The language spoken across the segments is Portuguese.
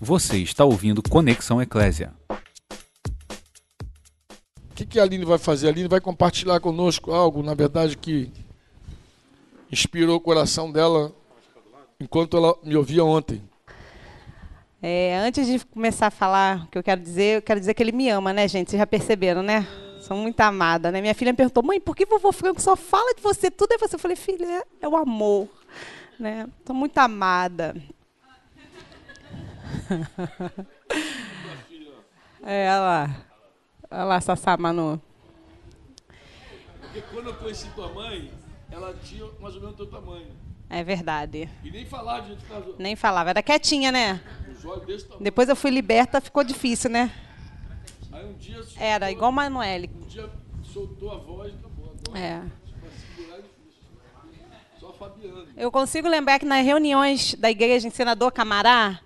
Você está ouvindo Conexão Eclésia. O que, que a Aline vai fazer? A Aline vai compartilhar conosco algo, na verdade, que inspirou o coração dela enquanto ela me ouvia ontem. É, antes de começar a falar o que eu quero dizer, eu quero dizer que ele me ama, né, gente? Vocês já perceberam, né? Sou muito amada, né? Minha filha me perguntou, mãe, por que vovô Franco só fala de você? Tudo é você. Eu falei, filha, é, o amor, né? Estou muito amada. é, olha lá. Olha lá, Sassá Manu. Porque quando eu conheci tua mãe, ela tinha mais ou menos o teu tamanho. É verdade. E nem falava, gente casou. Nem falava, era quietinha, né? Os olhos desse tamanho. Depois eu fui liberta, ficou difícil, né? Aí um dia soltou, Era igual Manoel. um dia soltou a voz e acabou. Agora, É. pra segurar é difícil. Só a Fabiana. Eu consigo lembrar que nas reuniões da igreja em Senador Camará,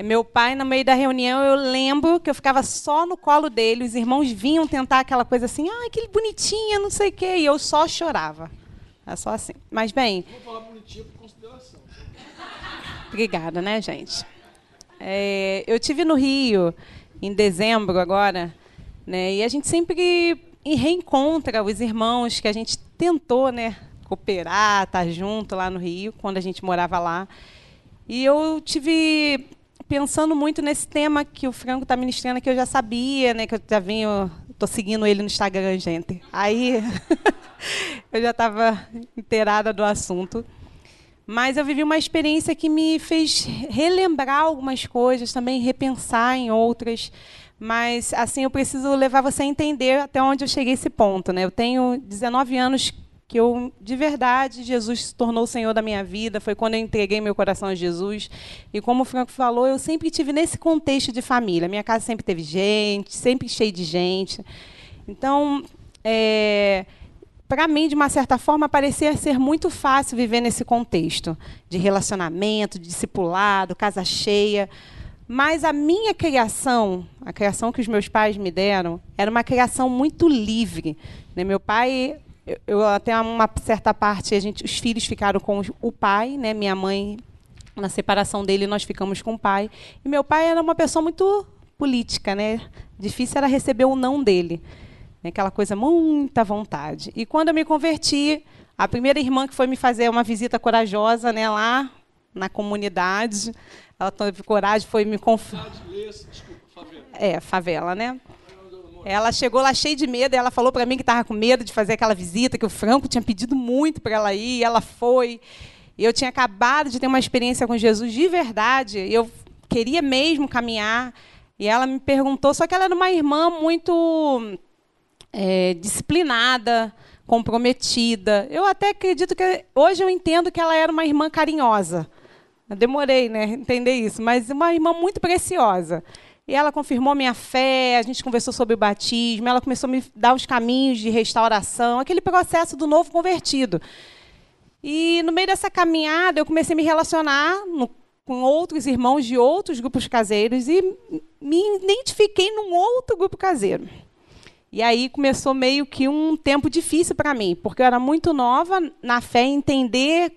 meu pai, no meio da reunião, eu lembro que eu ficava só no colo dele, os irmãos vinham tentar aquela coisa assim, ah, que bonitinha, não sei o quê, e eu só chorava. É só assim. Mas, bem, Vou falar bonitinha por consideração. Obrigada, né, gente? É, eu tive no Rio em dezembro agora, né? E a gente sempre reencontra os irmãos que a gente tentou, né, cooperar, estar junto lá no Rio quando a gente morava lá. E eu tive pensando muito nesse tema que o Franco está ministrando, que eu já sabia, né, que eu já vinha, estou seguindo ele no Instagram, gente. Aí eu já estava inteirada do assunto. Mas eu vivi uma experiência que me fez relembrar algumas coisas, também repensar em outras. Mas assim, eu preciso levar você a entender até onde eu cheguei a esse ponto, né? Eu tenho 19 anos que eu, de verdade, Jesus se tornou o Senhor da minha vida. Foi quando eu entreguei meu coração a Jesus. E como o Franco falou, eu sempre tive nesse contexto de família. Minha casa sempre teve gente, sempre cheia de gente. Então, é, para mim, de uma certa forma, parecia ser muito fácil viver nesse contexto de relacionamento, de discipulado, casa cheia. Mas a minha criação, a criação que os meus pais me deram, era uma criação muito livre. Né? Meu pai, eu, eu, até uma certa parte, a gente, os filhos ficaram com o pai, né? minha mãe, na separação dele, nós ficamos com o pai. E meu pai era uma pessoa muito política, né? Difícil era receber o não dele aquela coisa muita vontade. E quando eu me converti, a primeira irmã que foi me fazer uma visita corajosa, né, lá na comunidade, ela teve coragem, foi me conf... É, favela, né? Ela chegou lá cheia de medo, ela falou para mim que estava com medo de fazer aquela visita, que o Franco tinha pedido muito para ela ir, e ela foi. Eu tinha acabado de ter uma experiência com Jesus de verdade, eu queria mesmo caminhar, e ela me perguntou, só que ela era uma irmã muito é, disciplinada, comprometida. Eu até acredito que hoje eu entendo que ela era uma irmã carinhosa. Eu demorei, né, entender isso, mas uma irmã muito preciosa. E ela confirmou minha fé, a gente conversou sobre o batismo, ela começou a me dar os caminhos de restauração, aquele processo do novo convertido. E no meio dessa caminhada, eu comecei a me relacionar no, com outros irmãos de outros grupos caseiros e me identifiquei num outro grupo caseiro. E aí começou meio que um tempo difícil para mim, porque eu era muito nova na fé, entender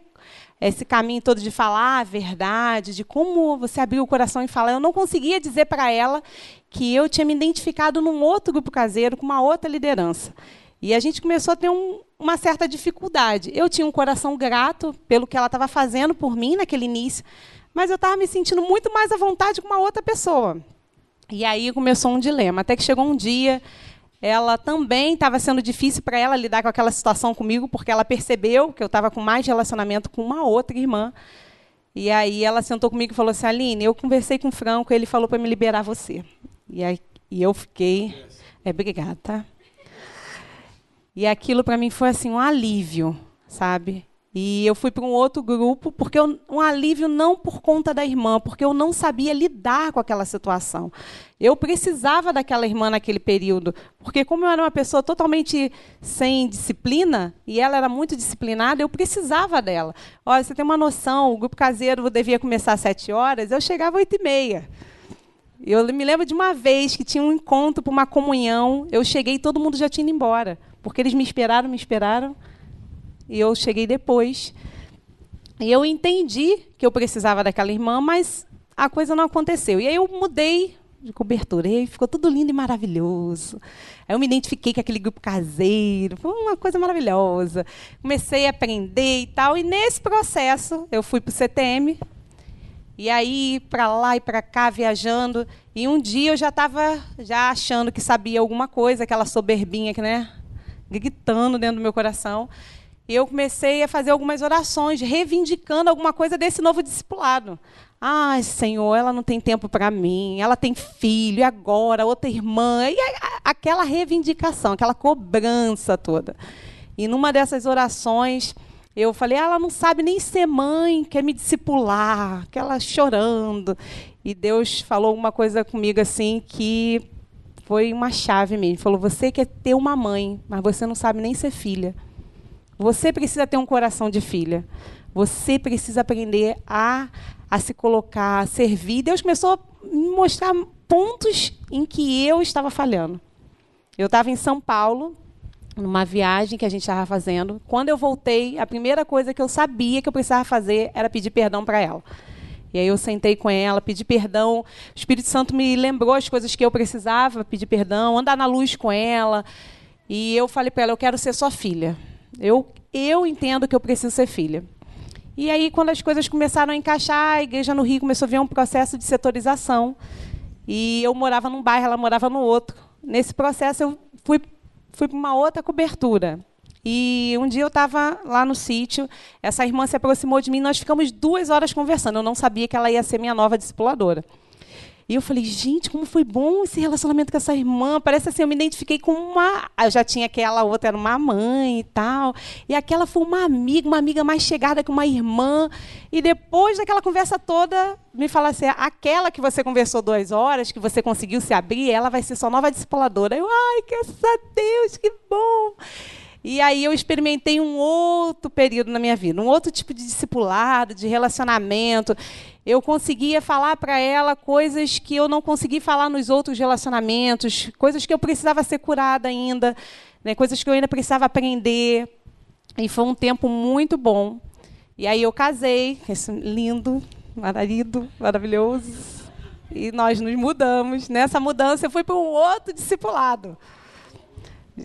esse caminho todo de falar a verdade, de como você abrir o coração e falar. Eu não conseguia dizer para ela que eu tinha me identificado num outro grupo caseiro, com uma outra liderança. E a gente começou a ter um, uma certa dificuldade. Eu tinha um coração grato pelo que ela estava fazendo por mim naquele início, mas eu estava me sentindo muito mais à vontade com uma outra pessoa. E aí começou um dilema, até que chegou um dia ela também estava sendo difícil para ela lidar com aquela situação comigo, porque ela percebeu que eu estava com mais relacionamento com uma outra irmã. E aí ela sentou comigo e falou assim: Aline, eu conversei com o Franco, ele falou para me liberar você. E, aí, e eu fiquei. É, obrigada? E aquilo para mim foi assim um alívio, sabe? E eu fui para um outro grupo, porque eu, um alívio não por conta da irmã, porque eu não sabia lidar com aquela situação. Eu precisava daquela irmã naquele período, porque como eu era uma pessoa totalmente sem disciplina, e ela era muito disciplinada, eu precisava dela. Olha, você tem uma noção, o grupo caseiro devia começar às sete horas, eu chegava às oito e meia. Eu me lembro de uma vez que tinha um encontro para uma comunhão, eu cheguei e todo mundo já tinha ido embora, porque eles me esperaram, me esperaram, e eu cheguei depois. E eu entendi que eu precisava daquela irmã, mas a coisa não aconteceu. E aí eu mudei de cobertura, e ficou tudo lindo e maravilhoso. Aí eu me identifiquei com aquele grupo caseiro, foi uma coisa maravilhosa. Comecei a aprender e tal, e nesse processo eu fui para o CTM, e aí para lá e para cá viajando, e um dia eu já estava já achando que sabia alguma coisa, aquela soberbinha que, né, gritando dentro do meu coração. E eu comecei a fazer algumas orações, reivindicando alguma coisa desse novo discipulado. Ai, Senhor, ela não tem tempo para mim, ela tem filho, e agora, outra irmã. E aquela reivindicação, aquela cobrança toda. E numa dessas orações, eu falei, ela não sabe nem ser mãe, quer me discipular, aquela chorando. E Deus falou uma coisa comigo assim que foi uma chave mesmo. Falou: Você quer ter uma mãe, mas você não sabe nem ser filha. Você precisa ter um coração de filha. Você precisa aprender a, a se colocar, a servir. Deus começou a me mostrar pontos em que eu estava falhando. Eu estava em São Paulo, numa viagem que a gente estava fazendo. Quando eu voltei, a primeira coisa que eu sabia que eu precisava fazer era pedir perdão para ela. E aí eu sentei com ela, pedi perdão. O Espírito Santo me lembrou as coisas que eu precisava pedir perdão, andar na luz com ela. E eu falei para ela: eu quero ser sua filha. Eu, eu entendo que eu preciso ser filha. E aí, quando as coisas começaram a encaixar, a igreja no Rio começou a ver um processo de setorização. E eu morava num bairro, ela morava no outro. Nesse processo, eu fui, fui para uma outra cobertura. E um dia eu estava lá no sítio, essa irmã se aproximou de mim, nós ficamos duas horas conversando. Eu não sabia que ela ia ser minha nova discipuladora. E eu falei, gente, como foi bom esse relacionamento com essa irmã. Parece assim, eu me identifiquei com uma. Eu já tinha aquela outra, era uma mãe e tal. E aquela foi uma amiga, uma amiga mais chegada que uma irmã. E depois daquela conversa toda, me fala assim: aquela que você conversou duas horas, que você conseguiu se abrir, ela vai ser sua nova discipuladora. Eu, ai, graças a Deus, que bom. E aí eu experimentei um outro período na minha vida, um outro tipo de discipulado, de relacionamento. Eu conseguia falar para ela coisas que eu não consegui falar nos outros relacionamentos, coisas que eu precisava ser curada ainda, né, coisas que eu ainda precisava aprender. E foi um tempo muito bom. E aí eu casei, esse lindo marido, maravilhoso. E nós nos mudamos. Nessa mudança eu fui para um outro discipulado.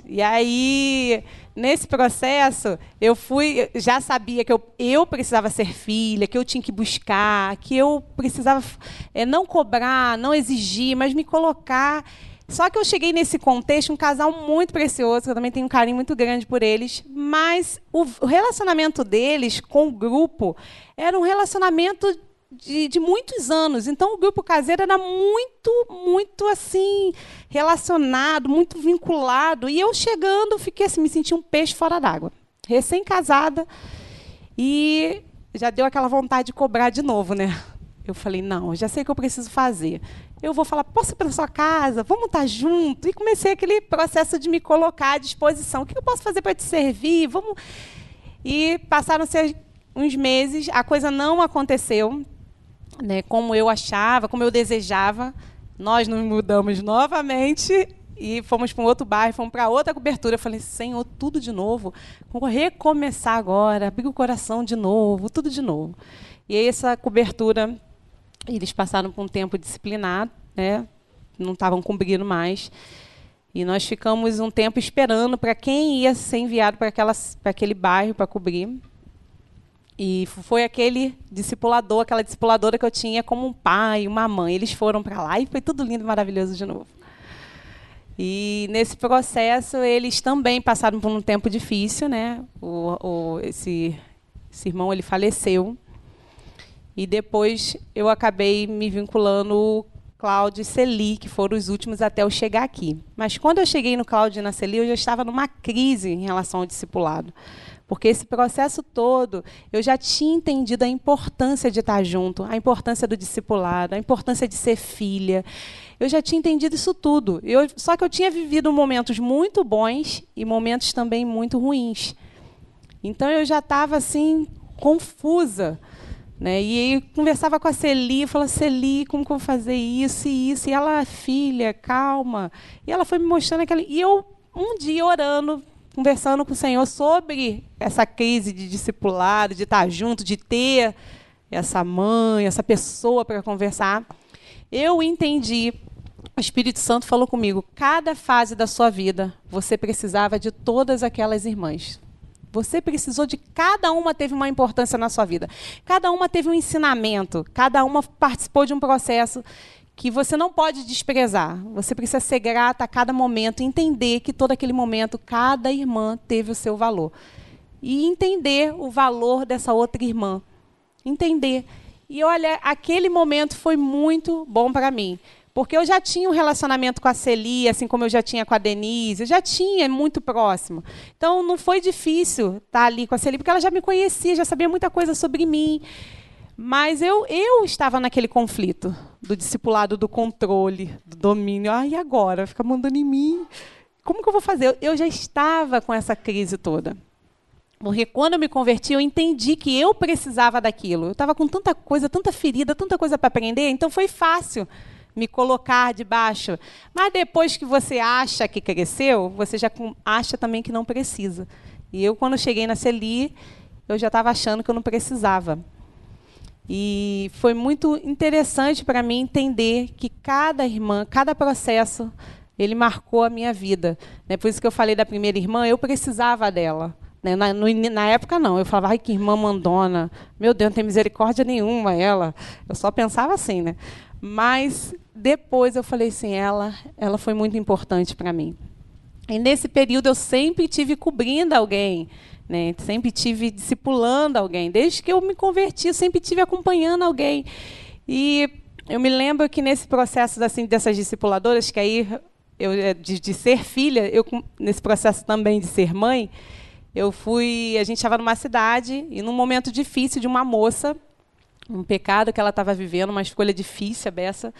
E aí nesse processo, eu fui, já sabia que eu, eu precisava ser filha, que eu tinha que buscar, que eu precisava é, não cobrar, não exigir, mas me colocar. Só que eu cheguei nesse contexto, um casal muito precioso, que eu também tenho um carinho muito grande por eles, mas o, o relacionamento deles com o grupo era um relacionamento de, de, muitos anos. Então, o grupo caseiro era muito, muito assim, relacionado, muito vinculado. E eu chegando, fiquei assim, me senti um peixe fora d'água. Recém-casada. E já deu aquela vontade de cobrar de novo, né? Eu falei, não, já sei o que eu preciso fazer. Eu vou falar, posso ir para sua casa? Vamos estar junto? E comecei aquele processo de me colocar à disposição. O que eu posso fazer para te servir? Vamos. E passaram-se uns meses, a coisa não aconteceu né, como eu achava, como eu desejava. Nós nos mudamos novamente e fomos para um outro bairro, fomos para outra cobertura. Eu falei, Senhor, tudo de novo. Vou recomeçar agora, abrir o coração de novo, tudo de novo. E aí essa cobertura, eles passaram por um tempo disciplinado, né? não estavam cumprindo mais. E nós ficamos um tempo esperando para quem ia ser enviado para aquele bairro para cobrir. E foi aquele discipulador, aquela discipuladora que eu tinha como um pai, uma mãe. Eles foram para lá e foi tudo lindo e maravilhoso de novo. E nesse processo eles também passaram por um tempo difícil, né? O, o, esse, esse irmão ele faleceu e depois eu acabei me vinculando o Cláudio e Celi, que foram os últimos até eu chegar aqui. Mas quando eu cheguei no Cláudio e na Celi, eu já estava numa crise em relação ao discipulado. Porque esse processo todo, eu já tinha entendido a importância de estar junto, a importância do discipulado, a importância de ser filha. Eu já tinha entendido isso tudo. Eu, só que eu tinha vivido momentos muito bons e momentos também muito ruins. Então eu já estava assim confusa, né? E conversava com a Celi, falava Celi, como que eu vou fazer isso e isso? E ela, filha, calma. E ela foi me mostrando aquela. E eu um dia orando, conversando com o Senhor sobre essa crise de discipulado, de estar junto, de ter essa mãe, essa pessoa para conversar. Eu entendi. O Espírito Santo falou comigo: cada fase da sua vida você precisava de todas aquelas irmãs. Você precisou de cada uma teve uma importância na sua vida. Cada uma teve um ensinamento, cada uma participou de um processo que você não pode desprezar. Você precisa ser grata a cada momento, entender que todo aquele momento cada irmã teve o seu valor. E entender o valor dessa outra irmã. Entender. E olha, aquele momento foi muito bom para mim. Porque eu já tinha um relacionamento com a Celi, assim como eu já tinha com a Denise, eu já tinha muito próximo. Então não foi difícil estar ali com a Celi, porque ela já me conhecia, já sabia muita coisa sobre mim. Mas eu, eu estava naquele conflito do discipulado, do controle, do domínio. Ah, e agora? Fica mandando em mim. Como que eu vou fazer? Eu já estava com essa crise toda. Porque quando eu me converti, eu entendi que eu precisava daquilo. Eu estava com tanta coisa, tanta ferida, tanta coisa para aprender, então foi fácil me colocar debaixo. Mas depois que você acha que cresceu, você já acha também que não precisa. E eu, quando cheguei na Celi, eu já estava achando que eu não precisava. E foi muito interessante para mim entender que cada irmã, cada processo, ele marcou a minha vida. Né? Por isso que eu falei da primeira irmã, eu precisava dela. Né? Na, no, na, época, não. Eu falava, ai, que irmã mandona. Meu Deus, não tem misericórdia nenhuma ela. Eu só pensava assim, né? Mas depois eu falei assim, ela, ela foi muito importante para mim. E nesse período eu sempre tive cobrindo alguém, né? Sempre tive discipulando alguém, desde que eu me converti, sempre tive acompanhando alguém. E eu me lembro que nesse processo assim dessas discipuladoras, que aí eu é, de, de ser filha, eu nesse processo também de ser mãe, eu fui, a gente estava numa cidade e num momento difícil de uma moça, um pecado que ela estava vivendo, uma escolha difícil, a beça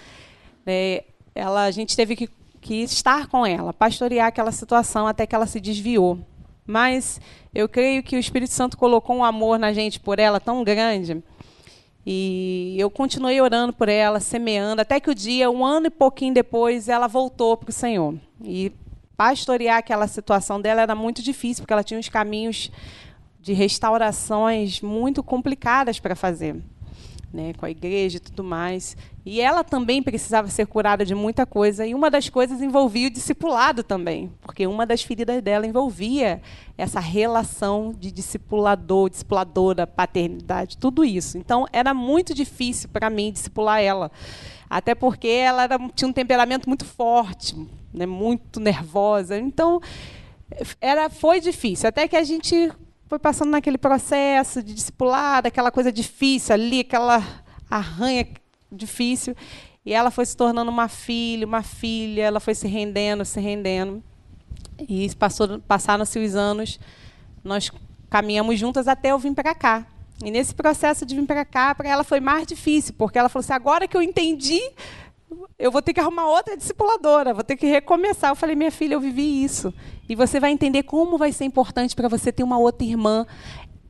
é, ela, a gente teve que, que estar com ela, pastorear aquela situação até que ela se desviou. Mas eu creio que o Espírito Santo colocou um amor na gente por ela tão grande. E eu continuei orando por ela, semeando, até que o dia, um ano e pouquinho depois, ela voltou para o Senhor. E pastorear aquela situação dela era muito difícil, porque ela tinha uns caminhos de restaurações muito complicadas para fazer né, com a igreja e tudo mais. E ela também precisava ser curada de muita coisa, e uma das coisas envolvia o discipulado também, porque uma das feridas dela envolvia essa relação de discipulador, discipuladora, paternidade, tudo isso. Então, era muito difícil para mim discipular ela, até porque ela era, tinha um temperamento muito forte, né, muito nervosa. Então, era, foi difícil, até que a gente foi passando naquele processo de discipulado, aquela coisa difícil ali, aquela arranha difícil. E ela foi se tornando uma filha, uma filha, ela foi se rendendo, se rendendo. E passaram-se os anos, nós caminhamos juntas até eu vir para cá. E nesse processo de vir para cá, para ela foi mais difícil, porque ela falou assim: agora que eu entendi, eu vou ter que arrumar outra discipuladora, vou ter que recomeçar. Eu falei, minha filha, eu vivi isso. E você vai entender como vai ser importante para você ter uma outra irmã.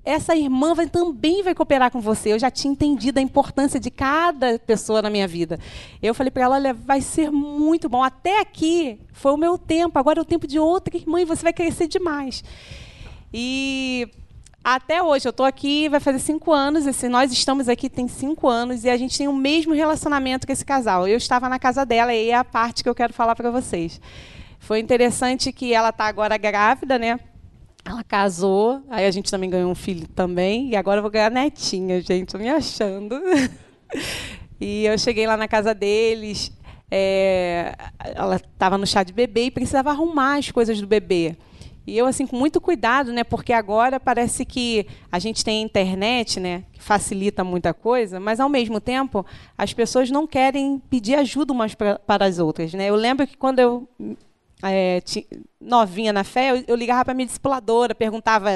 Essa irmã vai, também vai cooperar com você. Eu já tinha entendido a importância de cada pessoa na minha vida. Eu falei para ela, olha, vai ser muito bom. Até aqui foi o meu tempo, agora é o tempo de outra irmã e você vai crescer demais. E até hoje, eu estou aqui, vai fazer cinco anos. Esse, nós estamos aqui tem cinco anos e a gente tem o mesmo relacionamento com esse casal. Eu estava na casa dela e é a parte que eu quero falar para vocês. Foi interessante que ela está agora grávida, né? Ela casou, aí a gente também ganhou um filho também, e agora eu vou ganhar netinha, gente, estou me achando. e eu cheguei lá na casa deles, é, ela estava no chá de bebê e precisava arrumar as coisas do bebê. E eu, assim, com muito cuidado, né? Porque agora parece que a gente tem a internet, né? Que facilita muita coisa, mas, ao mesmo tempo, as pessoas não querem pedir ajuda umas pra, para as outras, né? Eu lembro que quando eu é, novinha na fé, eu, eu ligava para a minha discipuladora, perguntava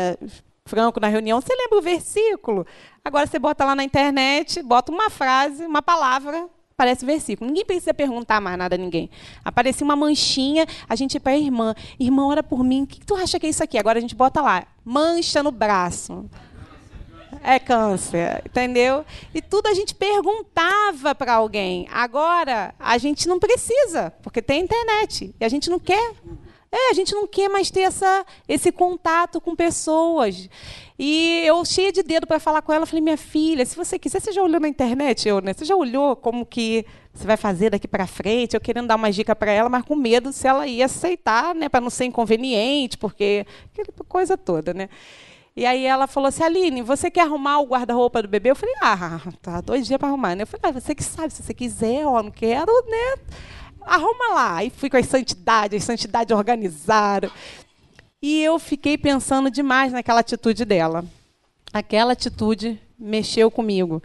franco na reunião, você lembra o versículo? Agora você bota lá na internet, bota uma frase, uma palavra, Parece versículo. Ninguém precisa perguntar mais nada a ninguém. Aparecia uma manchinha, a gente ia para a irmã. Irmã, ora por mim. O que tu acha que é isso aqui? Agora a gente bota lá. Mancha no braço. É câncer, entendeu? E tudo a gente perguntava para alguém. Agora a gente não precisa, porque tem internet. E a gente não quer. É, a gente não quer mais ter essa, esse contato com pessoas. E eu, cheia de dedo para falar com ela, falei: minha filha, se você quiser, você já olhou na internet? Eu, né? Você já olhou como que você vai fazer daqui para frente? Eu querendo dar uma dica para ela, mas com medo se ela ia aceitar, né? Para não ser inconveniente, porque. aquela coisa toda, né? E aí ela falou assim, Aline, você quer arrumar o guarda-roupa do bebê? Eu falei, ah, tá dois dias para arrumar. Né? Eu falei, ah, você que sabe, se você quiser, ó, não quero, né? Arruma lá. E fui com as santidades, as santidades organizaram. E eu fiquei pensando demais naquela atitude dela. Aquela atitude mexeu comigo.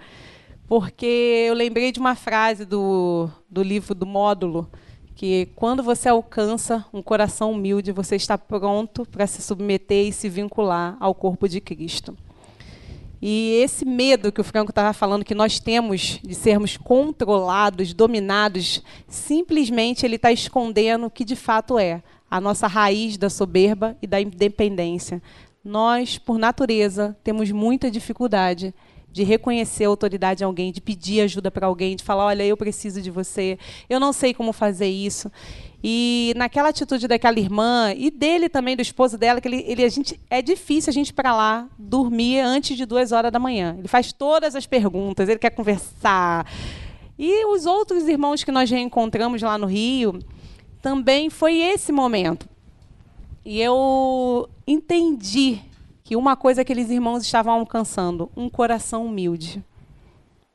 Porque eu lembrei de uma frase do, do livro do módulo, que quando você alcança um coração humilde, você está pronto para se submeter e se vincular ao corpo de Cristo. E esse medo que o Franco estava falando que nós temos de sermos controlados, dominados, simplesmente ele está escondendo o que de fato é a nossa raiz da soberba e da independência. Nós, por natureza, temos muita dificuldade de reconhecer a autoridade de alguém, de pedir ajuda para alguém, de falar, olha, eu preciso de você, eu não sei como fazer isso. E naquela atitude daquela irmã e dele também, do esposo dela, que ele, ele a gente é difícil a gente para lá dormir antes de duas horas da manhã. Ele faz todas as perguntas, ele quer conversar. E os outros irmãos que nós reencontramos lá no Rio, também foi esse momento. E eu entendi que uma coisa que aqueles irmãos estavam alcançando, um coração humilde.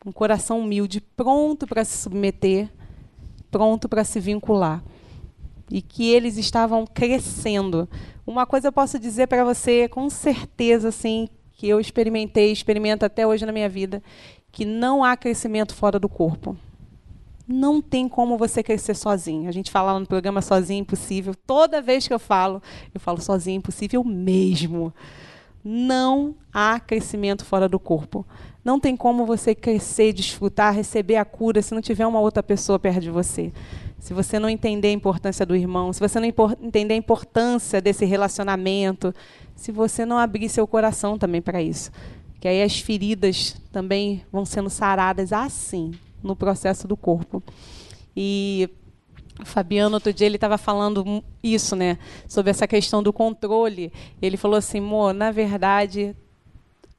Um coração humilde, pronto para se submeter, pronto para se vincular. E que eles estavam crescendo. Uma coisa eu posso dizer para você com certeza assim, que eu experimentei, experimento até hoje na minha vida, que não há crescimento fora do corpo. Não tem como você crescer sozinho. A gente fala no programa Sozinho Impossível. Toda vez que eu falo, eu falo sozinho impossível mesmo não há crescimento fora do corpo. Não tem como você crescer, desfrutar, receber a cura se não tiver uma outra pessoa perto de você. Se você não entender a importância do irmão, se você não entender a importância desse relacionamento, se você não abrir seu coração também para isso. Que aí as feridas também vão sendo saradas assim, no processo do corpo. E o Fabiano, outro dia, ele estava falando isso, né? Sobre essa questão do controle. Ele falou assim, Mo, na verdade,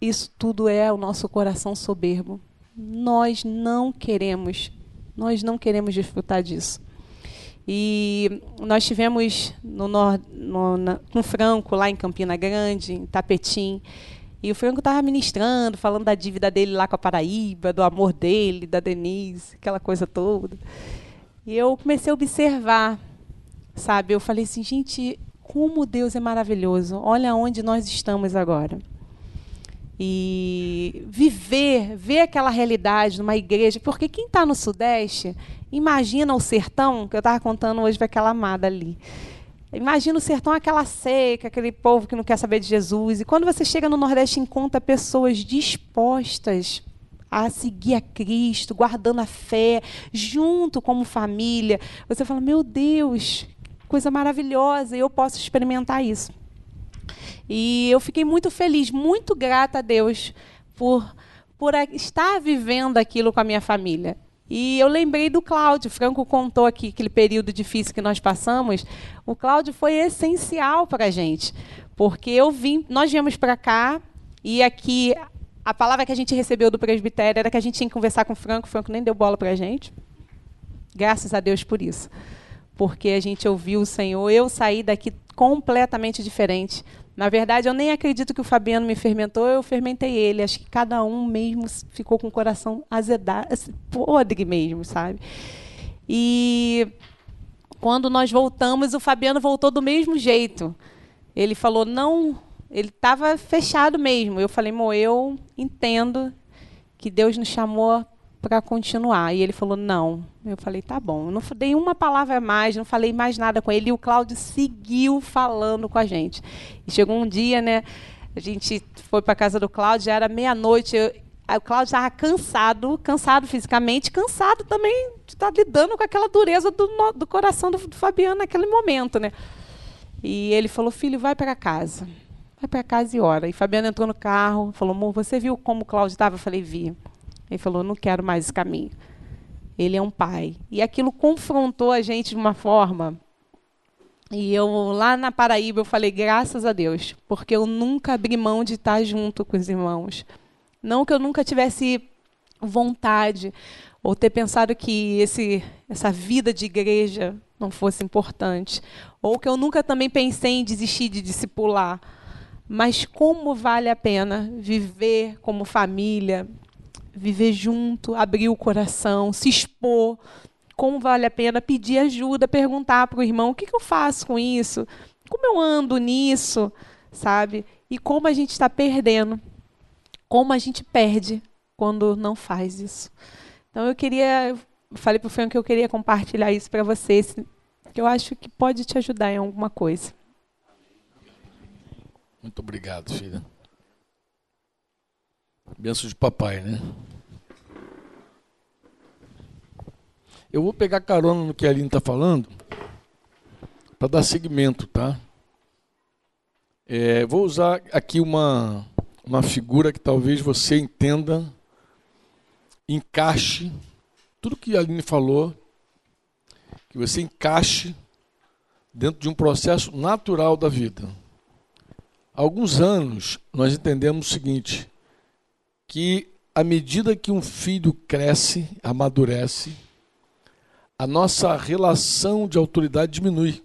isso tudo é o nosso coração soberbo. Nós não queremos, nós não queremos desfrutar disso. E nós tivemos no, no, na, com o Franco lá em Campina Grande, em Tapetim, e o Franco estava ministrando, falando da dívida dele lá com a Paraíba, do amor dele, da Denise, aquela coisa toda. E eu comecei a observar, sabe? Eu falei assim, gente, como Deus é maravilhoso. Olha onde nós estamos agora. E viver, ver aquela realidade numa igreja, porque quem está no Sudeste, imagina o sertão, que eu estava contando hoje para aquela amada ali. Imagina o sertão, aquela seca, aquele povo que não quer saber de Jesus. E quando você chega no Nordeste, encontra pessoas dispostas a seguir a Cristo, guardando a fé, junto como família. Você fala, meu Deus, coisa maravilhosa, eu posso experimentar isso. E eu fiquei muito feliz, muito grata a Deus por, por estar vivendo aquilo com a minha família. E eu lembrei do Cláudio, Franco contou aqui aquele período difícil que nós passamos. O Cláudio foi essencial para a gente, porque eu vim, nós viemos para cá e aqui a palavra que a gente recebeu do presbitério era que a gente tinha que conversar com o Franco. O Franco nem deu bola para a gente. Graças a Deus por isso. Porque a gente ouviu o Senhor. Eu saí daqui completamente diferente. Na verdade, eu nem acredito que o Fabiano me fermentou, eu fermentei ele. Acho que cada um mesmo ficou com o coração azedado, assim, podre mesmo, sabe? E quando nós voltamos, o Fabiano voltou do mesmo jeito. Ele falou: não ele estava fechado mesmo. Eu falei, Mo, eu entendo que Deus nos chamou para continuar. E ele falou, não. Eu falei, tá bom. Eu não dei uma palavra mais, não falei mais nada com ele. E o Cláudio seguiu falando com a gente. E chegou um dia, né? A gente foi para a casa do Cláudio, já era meia-noite. O Cláudio estava cansado, cansado fisicamente, cansado também de estar tá lidando com aquela dureza do, do coração do, do Fabiano naquele momento, né? E ele falou, filho, vai para casa para casa e ora. E Fabiana entrou no carro, falou, amor, você viu como o Cláudio estava? Eu falei, vi. Ele falou, não quero mais esse caminho. Ele é um pai. E aquilo confrontou a gente de uma forma E eu lá na Paraíba eu falei graças a Deus, porque eu nunca abri mão de estar junto com os irmãos. Não que eu nunca tivesse vontade ou ter pensado que esse essa vida de igreja não fosse importante, ou que eu nunca também pensei em desistir de discipular. Mas como vale a pena viver como família, viver junto, abrir o coração, se expor, como vale a pena pedir ajuda, perguntar para o irmão o que, que eu faço com isso, como eu ando nisso, sabe? E como a gente está perdendo, como a gente perde quando não faz isso. Então eu queria, eu falei para o Frank que eu queria compartilhar isso para vocês, que eu acho que pode te ajudar em alguma coisa. Muito obrigado, filha. Benção de papai, né? Eu vou pegar carona no que a Aline está falando para dar seguimento, tá? É, vou usar aqui uma, uma figura que talvez você entenda, encaixe tudo que a Aline falou, que você encaixe dentro de um processo natural da vida. Há alguns anos nós entendemos o seguinte, que à medida que um filho cresce, amadurece, a nossa relação de autoridade diminui.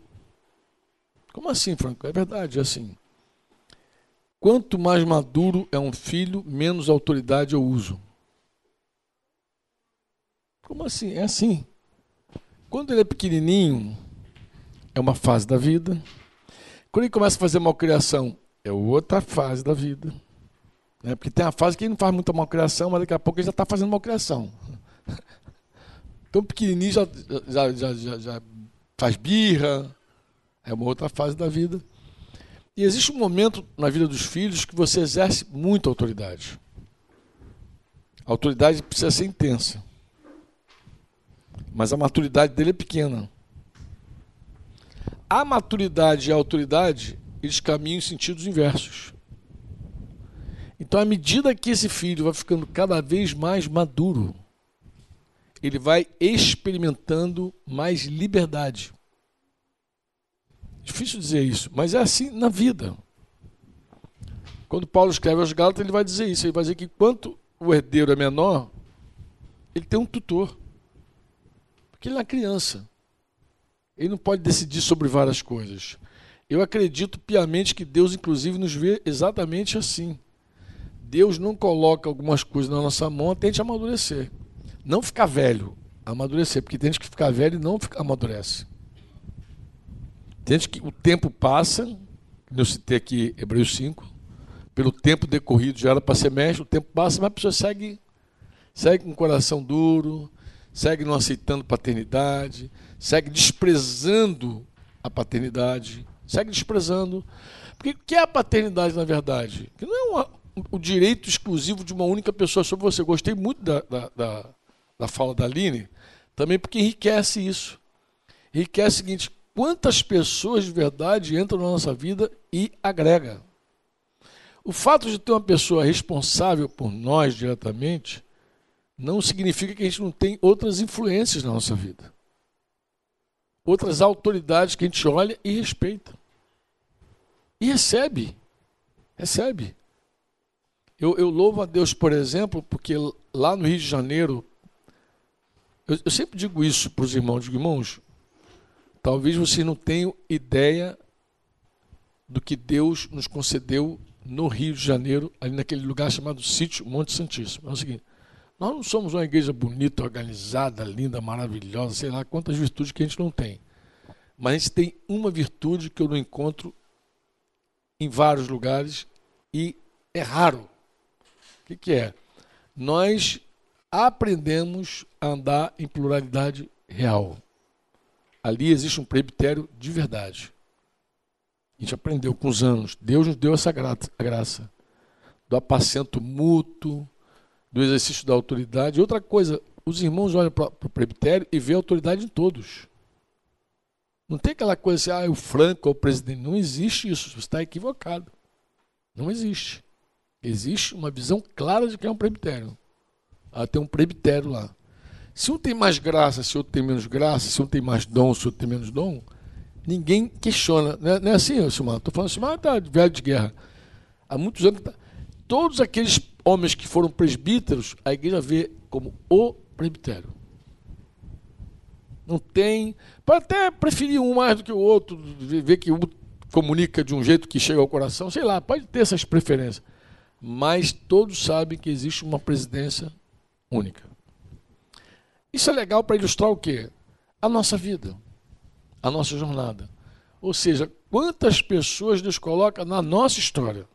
Como assim, Franco? É verdade, é assim. Quanto mais maduro é um filho, menos autoridade eu uso. Como assim? É assim. Quando ele é pequenininho, é uma fase da vida. Quando ele começa a fazer malcriação, é outra fase da vida. Né? Porque tem a fase que ele não faz muita malcriação, mas daqui a pouco ele já está fazendo malcriação. Então, pequenininho já, já, já, já, já faz birra, é uma outra fase da vida. E existe um momento na vida dos filhos que você exerce muita autoridade. A autoridade precisa ser intensa. Mas a maturidade dele é pequena. A maturidade e a autoridade, eles caminham em sentidos inversos. Então, à medida que esse filho vai ficando cada vez mais maduro, ele vai experimentando mais liberdade. Difícil dizer isso, mas é assim na vida. Quando Paulo escreve aos Gálatas, ele vai dizer isso. Ele vai dizer que quanto o herdeiro é menor, ele tem um tutor. Porque ele é uma criança. Ele não pode decidir sobre várias coisas. Eu acredito piamente que Deus, inclusive, nos vê exatamente assim. Deus não coloca algumas coisas na nossa mão até a gente amadurecer. Não ficar velho, amadurecer, porque tem gente que fica velho e não amadurece. Tem gente que o tempo passa, eu citei aqui Hebreus 5, pelo tempo decorrido já era para ser mestre, o tempo passa, mas a pessoa segue, segue com o coração duro, segue não aceitando paternidade, segue desprezando a paternidade, segue desprezando. Porque o que é a paternidade, na verdade? Que não é uma, o direito exclusivo de uma única pessoa sobre você. Gostei muito da, da, da da fala da Aline, também porque enriquece isso. Enriquece o seguinte: quantas pessoas de verdade entram na nossa vida e agrega. O fato de ter uma pessoa responsável por nós diretamente não significa que a gente não tem outras influências na nossa vida. Outras autoridades que a gente olha e respeita. E recebe. Recebe. Eu, eu louvo a Deus, por exemplo, porque lá no Rio de Janeiro, eu, eu sempre digo isso para os irmãos, digo, irmãos, talvez vocês não tenham ideia do que Deus nos concedeu no Rio de Janeiro, ali naquele lugar chamado Sítio Monte Santíssimo. É o seguinte, nós não somos uma igreja bonita, organizada, linda, maravilhosa, sei lá quantas virtudes que a gente não tem. Mas a gente tem uma virtude que eu não encontro em vários lugares e é raro. O que, que é? Nós aprendemos a andar em pluralidade real. Ali existe um presbitério de verdade. A gente aprendeu com os anos. Deus nos deu essa graça do apacento mútuo, do exercício da autoridade. Outra coisa, os irmãos olham para o presbitério e vê a autoridade em todos. Não tem aquela coisa assim, ah, o Franco é o presidente. Não existe isso, você está equivocado. Não existe. Existe uma visão clara de que é um presbitério. Ah, tem um presbitério lá. Se um tem mais graça, se outro tem menos graça, se um tem mais dom, se outro tem menos dom, Ninguém questiona. Não é, não é assim, Silmar? Estou falando assim, mas tá velho de guerra. Há muitos anos. Tá. Todos aqueles homens que foram presbíteros, a igreja vê como o presbitério. Não tem. Pode até preferir um mais do que o outro, ver que um comunica de um jeito que chega ao coração, sei lá, pode ter essas preferências. Mas todos sabem que existe uma presidência única. Isso é legal para ilustrar o quê? A nossa vida, a nossa jornada. Ou seja, quantas pessoas Deus coloca na nossa história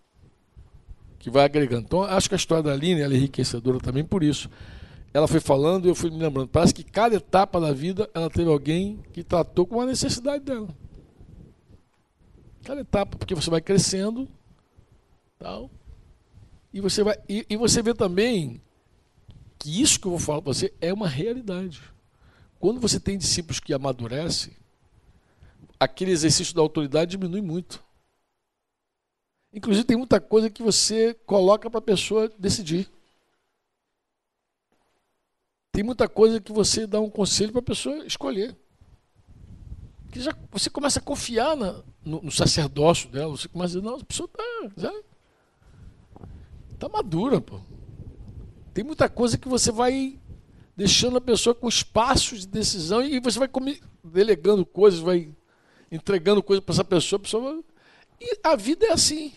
que vai agregando. Então, acho que a história da Aline é enriquecedora também por isso. Ela foi falando e eu fui me lembrando. Parece que cada etapa da vida ela teve alguém que tratou com a necessidade dela. Cada etapa, porque você vai crescendo, tal, e você vai e, e você vê também que isso que eu vou falar para você é uma realidade. Quando você tem discípulos que amadurecem, aquele exercício da autoridade diminui muito. Inclusive, tem muita coisa que você coloca para a pessoa decidir. Tem muita coisa que você dá um conselho para a pessoa escolher. Que já, você começa a confiar na, no, no, sacerdócio dela, você começa a dizer, não, a pessoa está tá madura, pô. Tem muita coisa que você vai deixando a pessoa com espaços de decisão e você vai delegando coisas, vai entregando coisas para essa pessoa, a pessoa vai... E a vida é assim.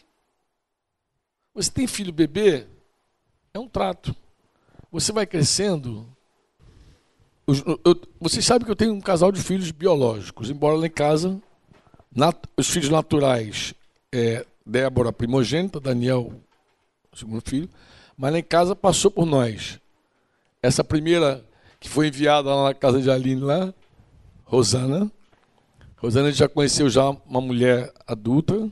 Você tem filho bebê, é um trato. Você vai crescendo. Vocês sabem que eu tenho um casal de filhos biológicos, embora lá em casa, os filhos naturais, é, Débora, primogênita, Daniel, segundo filho, mas lá em casa passou por nós. Essa primeira que foi enviada lá na casa de Aline, lá, Rosana. Rosana já conheceu já uma mulher adulta,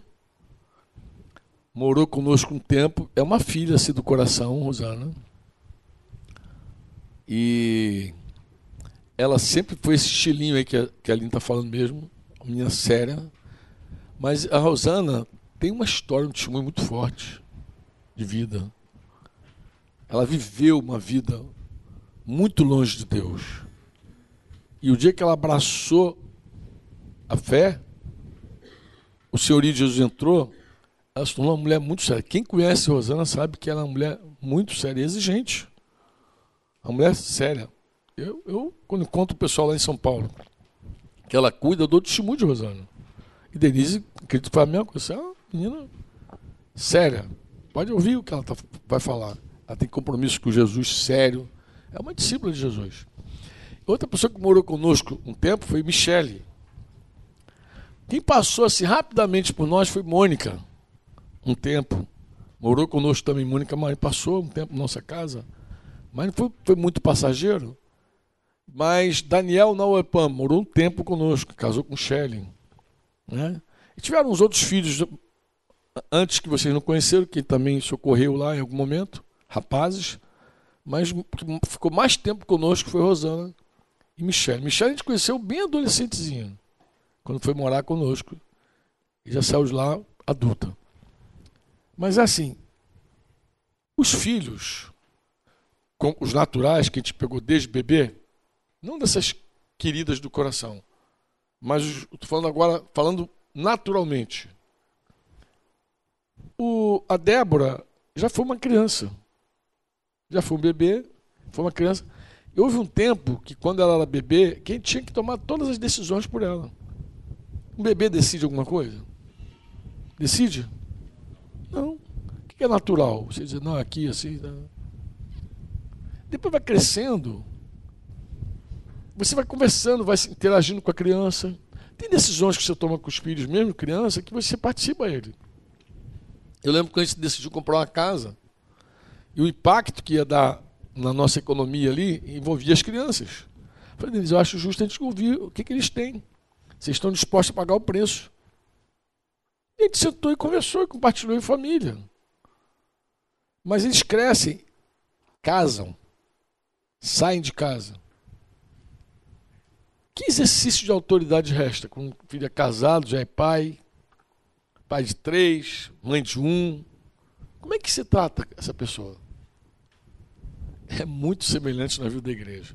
morou conosco um tempo, é uma filha assim do coração, Rosana. E ela sempre foi esse estilinho aí que a, que a Aline está falando mesmo, uma séria. Mas a Rosana tem uma história, um testemunho muito forte de vida. Ela viveu uma vida muito longe de Deus. E o dia que ela abraçou a fé, o senhorio de Jesus entrou, ela se tornou uma mulher muito séria. Quem conhece Rosana sabe que ela é uma mulher muito séria e exigente. Uma mulher séria. Eu, eu, quando encontro o pessoal lá em São Paulo, que ela cuida, eu dou testemunho de Rosana. E Denise, acredito que foi a mesma coisa. É uma menina séria. Pode ouvir o que ela tá, vai falar. Ela tem compromisso com Jesus sério. É uma discípula de Jesus. Outra pessoa que morou conosco um tempo foi Michele. Quem passou assim rapidamente por nós foi Mônica. Um tempo. Morou conosco também Mônica, mas passou um tempo na nossa casa. Mas foi, foi muito passageiro. Mas Daniel Nauepam morou um tempo conosco, casou com Shelley. Né? E tiveram uns outros filhos antes que vocês não conheceram, que também socorreu lá em algum momento rapazes, mas ficou mais tempo conosco foi Rosana e Michelle. Michelle a gente conheceu bem adolescentezinha, quando foi morar conosco. E já saiu de lá adulta. Mas é assim, os filhos, os naturais que a gente pegou desde bebê, não dessas queridas do coração, mas estou falando agora, falando naturalmente. O, a Débora já foi uma criança já foi um bebê, foi uma criança. E houve um tempo que, quando ela era bebê, quem tinha que tomar todas as decisões por ela. Um bebê decide alguma coisa? Decide? Não. O que é natural? Você diz, não, aqui, assim. Não. Tá. Depois vai crescendo. Você vai conversando, vai interagindo com a criança. Tem decisões que você toma com os filhos, mesmo criança, que você participa ele. Eu lembro quando a gente decidiu comprar uma casa. E o impacto que ia dar na nossa economia ali envolvia as crianças. Eu falei, Denise, eu acho justo a gente ouvir o que, que eles têm. Vocês estão dispostos a pagar o preço. E a gente sentou e conversou e compartilhou em família. Mas eles crescem, casam, saem de casa. Que exercício de autoridade resta? Quando o filho casado, já é pai, pai de três, mãe de um. Como é que se trata essa pessoa? é muito semelhante na vida da igreja.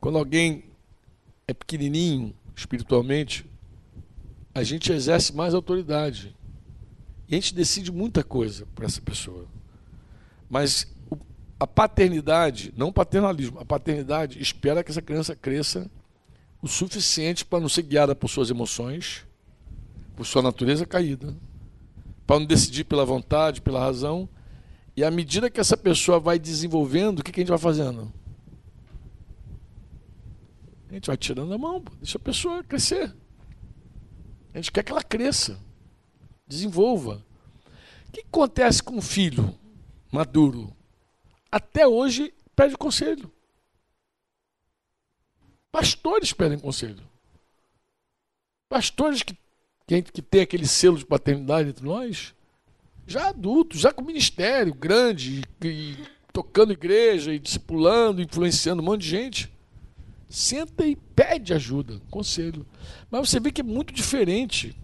Quando alguém é pequenininho espiritualmente, a gente exerce mais autoridade. E a gente decide muita coisa para essa pessoa. Mas a paternidade, não paternalismo, a paternidade espera que essa criança cresça o suficiente para não ser guiada por suas emoções, por sua natureza caída, para não decidir pela vontade, pela razão. E à medida que essa pessoa vai desenvolvendo, o que, que a gente vai fazendo? A gente vai tirando a mão, deixa a pessoa crescer. A gente quer que ela cresça, desenvolva. O que acontece com o filho maduro? Até hoje pede conselho. Pastores pedem conselho. Pastores que, que, que tem aquele selo de paternidade entre nós, já adultos, já com ministério grande, e, e, tocando igreja, e discipulando, influenciando um monte de gente senta e pede ajuda, conselho. Mas você vê que é muito diferente.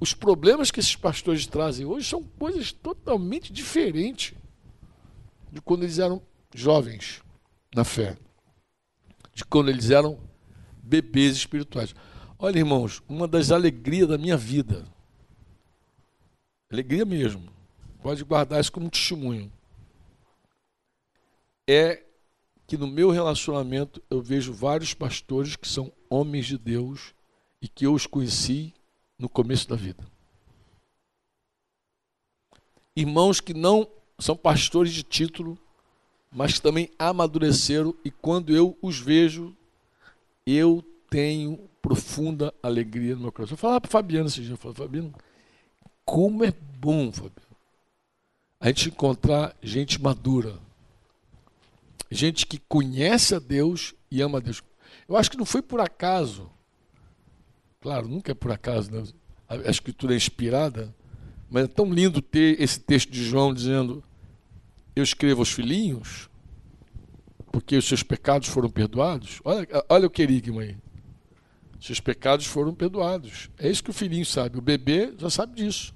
Os problemas que esses pastores trazem hoje são coisas totalmente diferentes de quando eles eram jovens na fé, de quando eles eram bebês espirituais. Olha, irmãos, uma das alegrias da minha vida, alegria mesmo, pode guardar isso como testemunho, é que no meu relacionamento eu vejo vários pastores que são homens de Deus e que eu os conheci no começo da vida. Irmãos que não são pastores de título, mas que também amadureceram e quando eu os vejo, eu tenho profunda alegria no meu coração. Eu falava para Fabiano esse dia, eu falei, Fabiano, como é bom, Fabiano, a gente encontrar gente madura, gente que conhece a Deus e ama a Deus. Eu acho que não foi por acaso, claro, nunca é por acaso, né? a escritura é inspirada, mas é tão lindo ter esse texto de João dizendo: Eu escrevo aos filhinhos, porque os seus pecados foram perdoados. Olha, olha o querigma aí. Seus pecados foram perdoados. É isso que o filhinho sabe. O bebê já sabe disso.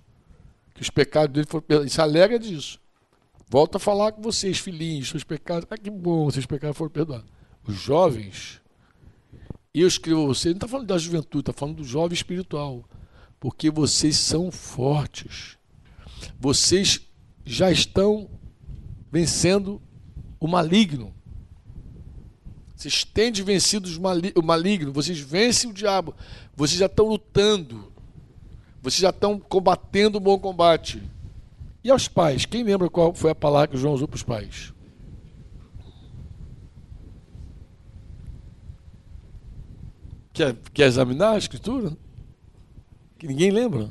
Que os pecados dele foram perdoados. Isso alega disso. Volto a falar com vocês, filhinhos, seus pecados. Ah, que bom, seus pecados foram perdoados. Os jovens, eu escrevo a vocês, não está falando da juventude, está falando do jovem espiritual. Porque vocês são fortes. Vocês já estão vencendo o maligno. Vocês têm de vencido o maligno, vocês vencem o diabo, vocês já estão lutando, vocês já estão combatendo o bom combate. E aos pais, quem lembra qual foi a palavra que João usou para os pais? Quer, quer examinar a escritura? Que ninguém lembra?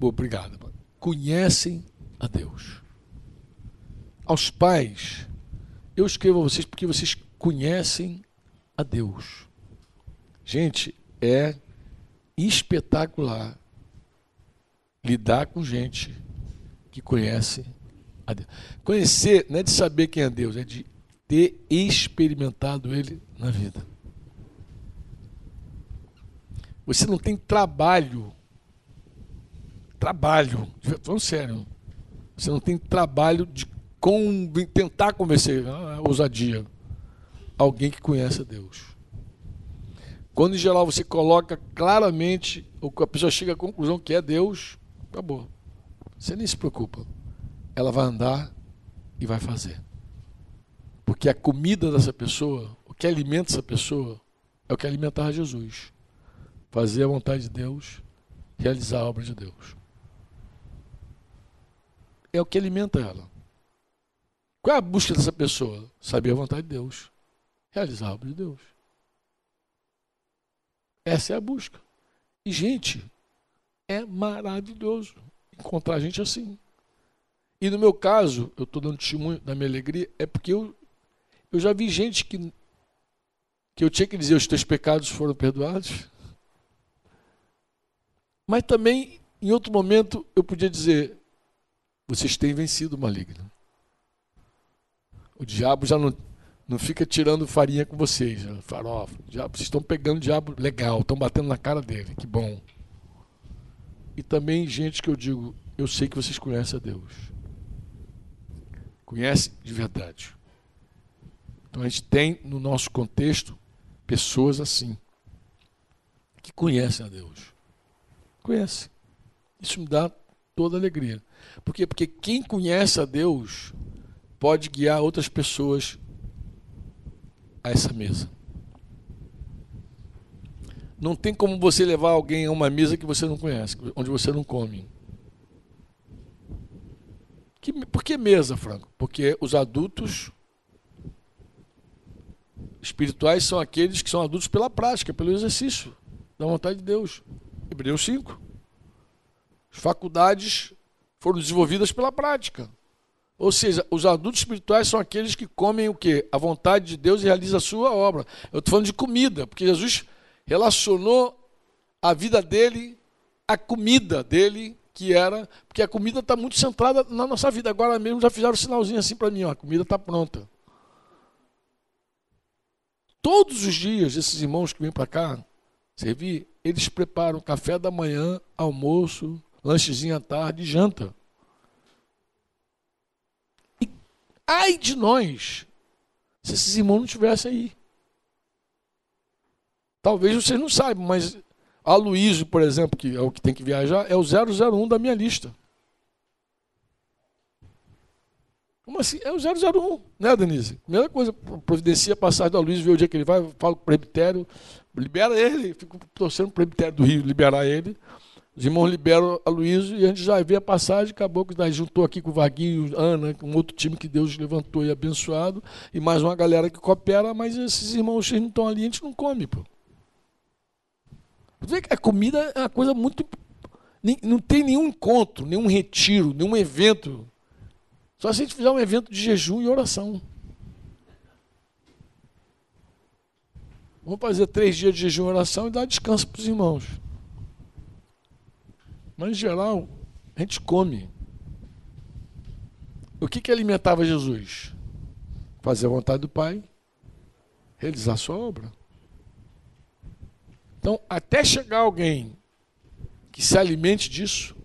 Obrigado. Conhecem a Deus. Aos pais, eu escrevo a vocês porque vocês conhecem a Deus. Gente, é espetacular lidar com gente que conhece a Deus. Conhecer não é de saber quem é Deus, é de ter experimentado Ele na vida. Você não tem trabalho, trabalho, falando sério, você não tem trabalho de tentar convencer, ah, ousadia, alguém que conhece a Deus. Quando em geral você coloca claramente, ou a pessoa chega à conclusão que é Deus, Acabou. Você nem se preocupa. Ela vai andar e vai fazer. Porque a comida dessa pessoa, o que alimenta essa pessoa, é o que alimentar Jesus. Fazer a vontade de Deus, realizar a obra de Deus. É o que alimenta ela. Qual é a busca dessa pessoa? Saber a vontade de Deus. Realizar a obra de Deus. Essa é a busca. E, gente, é maravilhoso encontrar gente assim. E no meu caso, eu estou dando testemunho da minha alegria, é porque eu, eu já vi gente que, que eu tinha que dizer os teus pecados foram perdoados. Mas também, em outro momento, eu podia dizer, vocês têm vencido o maligno. O diabo já não, não fica tirando farinha com vocês, farofa. Diabo, vocês estão pegando o diabo legal, estão batendo na cara dele, que bom. E também gente que eu digo, eu sei que vocês conhecem a Deus. Conhecem de verdade. Então a gente tem no nosso contexto pessoas assim. que conhecem a Deus. Conhece. Isso me dá toda alegria. Por quê? Porque quem conhece a Deus pode guiar outras pessoas a essa mesa. Não tem como você levar alguém a uma mesa que você não conhece, onde você não come. Que, por que mesa, Franco? Porque os adultos espirituais são aqueles que são adultos pela prática, pelo exercício da vontade de Deus. Hebreus 5. As faculdades foram desenvolvidas pela prática. Ou seja, os adultos espirituais são aqueles que comem o quê? A vontade de Deus e realizam a sua obra. Eu estou falando de comida, porque Jesus relacionou a vida dele à comida dele, que era. Porque a comida está muito centrada na nossa vida. Agora mesmo já fizeram um sinalzinho assim para mim: ó, a comida está pronta. Todos os dias, esses irmãos que vêm para cá servir, eles preparam café da manhã, almoço, lanchezinho à tarde, janta. E ai de nós, se esses irmãos não estivessem aí. Talvez vocês não saibam, mas a Luísio, por exemplo, que é o que tem que viajar, é o 001 da minha lista. Como assim? É o 001, né, Denise? Primeira coisa, providencia a passagem da Luísio, vê o dia que ele vai, fala com o presbitério, libera ele, fico torcendo o presbitério do Rio liberar ele. Os irmãos liberam a Luísio e a gente já vê a passagem, acabou que nós juntou aqui com o Vaguinho, Ana, com outro time que Deus levantou e abençoado, e mais uma galera que coopera, mas esses irmãos vocês não estão ali, a gente não come, pô. A comida é uma coisa muito. Não tem nenhum encontro, nenhum retiro, nenhum evento. Só se a gente fizer um evento de jejum e oração. Vamos fazer três dias de jejum e oração e dar descanso para os irmãos. Mas, em geral, a gente come. O que, que alimentava Jesus? Fazer a vontade do Pai, realizar a sua obra. Então, até chegar alguém que se alimente disso,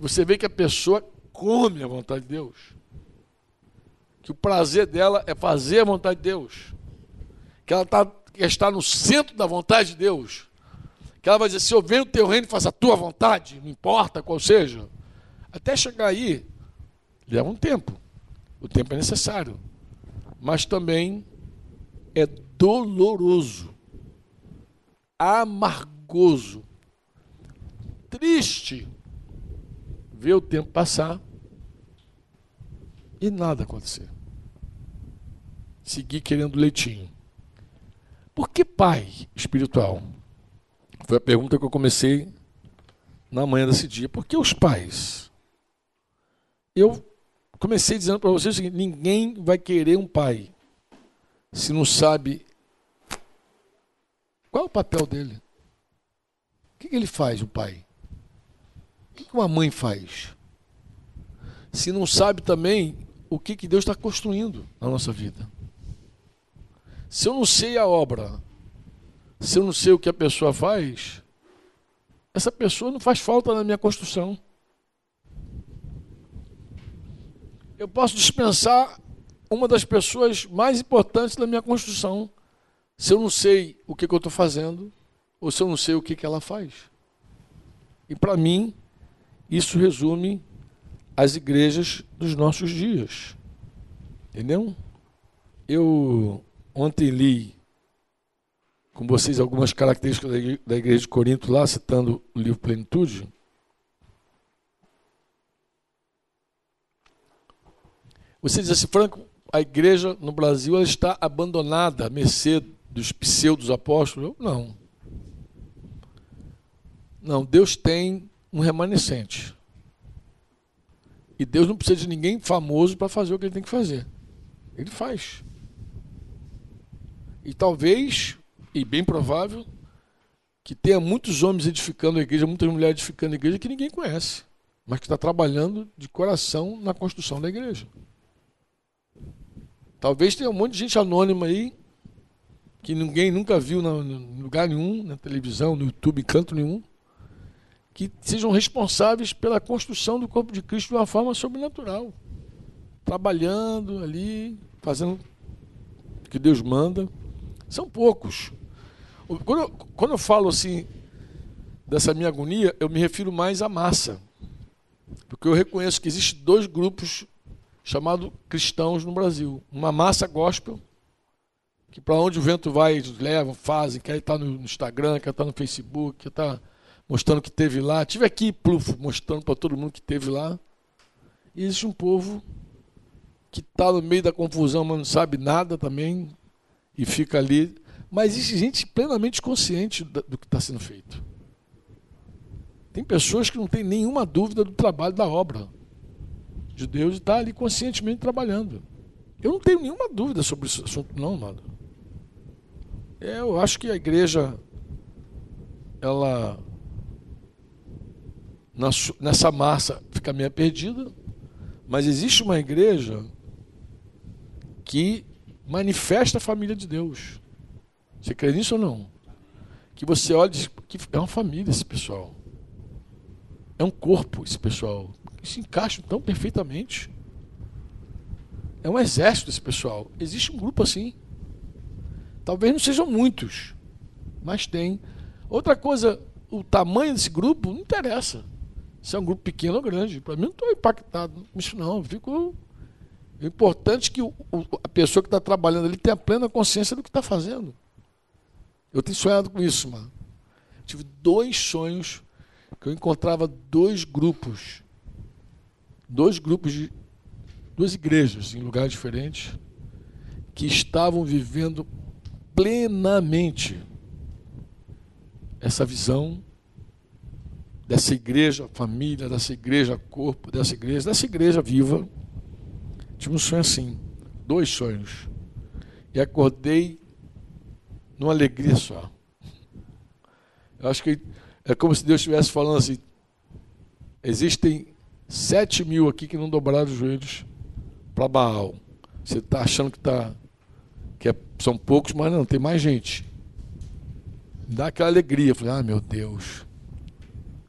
você vê que a pessoa come a vontade de Deus. Que o prazer dela é fazer a vontade de Deus. Que ela tá, está no centro da vontade de Deus. Que ela vai dizer: se eu venho no teu reino, faça a tua vontade, não importa qual seja. Até chegar aí, leva um tempo. O tempo é necessário. Mas também é doloroso, amargoso, triste ver o tempo passar e nada acontecer. Seguir querendo leitinho. Por que pai espiritual? Foi a pergunta que eu comecei na manhã desse dia. Por que os pais? Eu comecei dizendo para vocês o seguinte: ninguém vai querer um pai se não sabe qual é o papel dele. O que, ele faz, o pai? O que uma mãe faz? Se não sabe também o que, que Deus está construindo na nossa vida. Se eu não sei a obra, se eu não sei o que a pessoa faz, essa pessoa não faz falta na minha construção. Eu posso dispensar uma das pessoas mais importantes da minha construção. Se eu não sei o que, que eu estou fazendo, ou se eu não sei o que, que ela faz. E para mim, isso resume as igrejas dos nossos dias. Entendeu? Eu ontem li com vocês algumas características da igreja de Corinto, lá citando o livro Plenitude. Você diz assim, Franco, a igreja no Brasil está abandonada, a mercê dos pseudos apóstolos? Não. Não, Deus tem um remanescente. E Deus não precisa de ninguém famoso para fazer o que ele tem que fazer. Ele faz. E talvez, e bem provável, que tenha muitos homens edificando a igreja, muitas mulheres edificando a igreja que ninguém conhece, mas que está trabalhando de coração na construção da igreja. Talvez tenha um monte de gente anônima aí, que ninguém nunca viu em lugar nenhum, na televisão, no YouTube, canto nenhum, que sejam responsáveis pela construção do corpo de Cristo de uma forma sobrenatural. Trabalhando ali, fazendo o que Deus manda. São poucos. Quando eu, quando eu falo assim, dessa minha agonia, eu me refiro mais à massa. Porque eu reconheço que existem dois grupos chamados cristãos no Brasil. Uma massa gospel, que para onde o vento vai, eles levam, fazem, quer estar no Instagram, quer estar no Facebook, quer estar mostrando que teve lá. Tive aqui, mostrando para todo mundo que teve lá. E existe um povo que está no meio da confusão, mas não sabe nada também, e fica ali. Mas existe gente plenamente consciente do que está sendo feito. Tem pessoas que não têm nenhuma dúvida do trabalho da obra de Deus e está ali conscientemente trabalhando. Eu não tenho nenhuma dúvida sobre esse assunto, não. É, eu acho que a igreja, ela, nessa massa, fica meio perdida, mas existe uma igreja que manifesta a família de Deus. Você crê nisso ou não? Que você olha e diz que é uma família esse pessoal. É um corpo esse pessoal. Que se encaixa tão perfeitamente. É um exército esse pessoal. Existe um grupo assim. Talvez não sejam muitos, mas tem. Outra coisa, o tamanho desse grupo não interessa. Se é um grupo pequeno ou grande. Para mim, não estou impactado com isso, não. Eu fico o importante é que o, a pessoa que está trabalhando ali tenha plena consciência do que está fazendo. Eu tenho sonhado com isso, mano. Tive dois sonhos que eu encontrava dois grupos, dois grupos de duas igrejas em lugares diferentes que estavam vivendo plenamente essa visão dessa igreja família, dessa igreja corpo, dessa igreja, dessa igreja viva Tive um sonho assim, dois sonhos. E acordei numa alegria só. Eu acho que é como se Deus estivesse falando assim: existem sete mil aqui que não dobraram os joelhos para Baal. Você está achando que, tá, que é, são poucos, mas não, tem mais gente. Dá aquela alegria. falei, ah, meu Deus,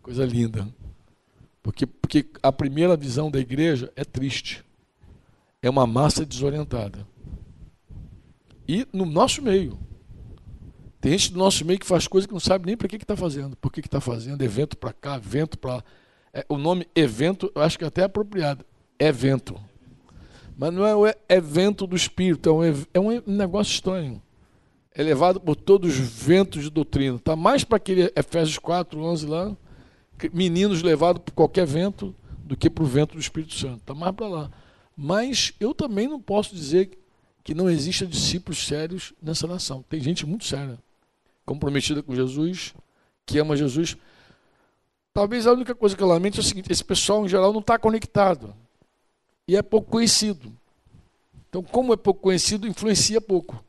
coisa linda. Porque, porque a primeira visão da igreja é triste é uma massa desorientada. E no nosso meio. Tem gente do nosso meio que faz coisa que não sabe nem para que está fazendo. Por que está fazendo? Evento para cá, evento para lá. É, o nome evento, eu acho que é até é apropriado. Evento. Mas não é o evento do espírito, é um, é um negócio estranho. É levado por todos os ventos de doutrina. Está mais para aquele Efésios 4, 11 lá, meninos levados por qualquer vento, do que para o vento do Espírito Santo. Está mais para lá. Mas eu também não posso dizer que não exista discípulos sérios nessa nação. Tem gente muito séria, comprometida com Jesus, que ama Jesus. Talvez a única coisa que eu lamento é o seguinte: esse pessoal em geral não está conectado e é pouco conhecido. Então, como é pouco conhecido, influencia pouco.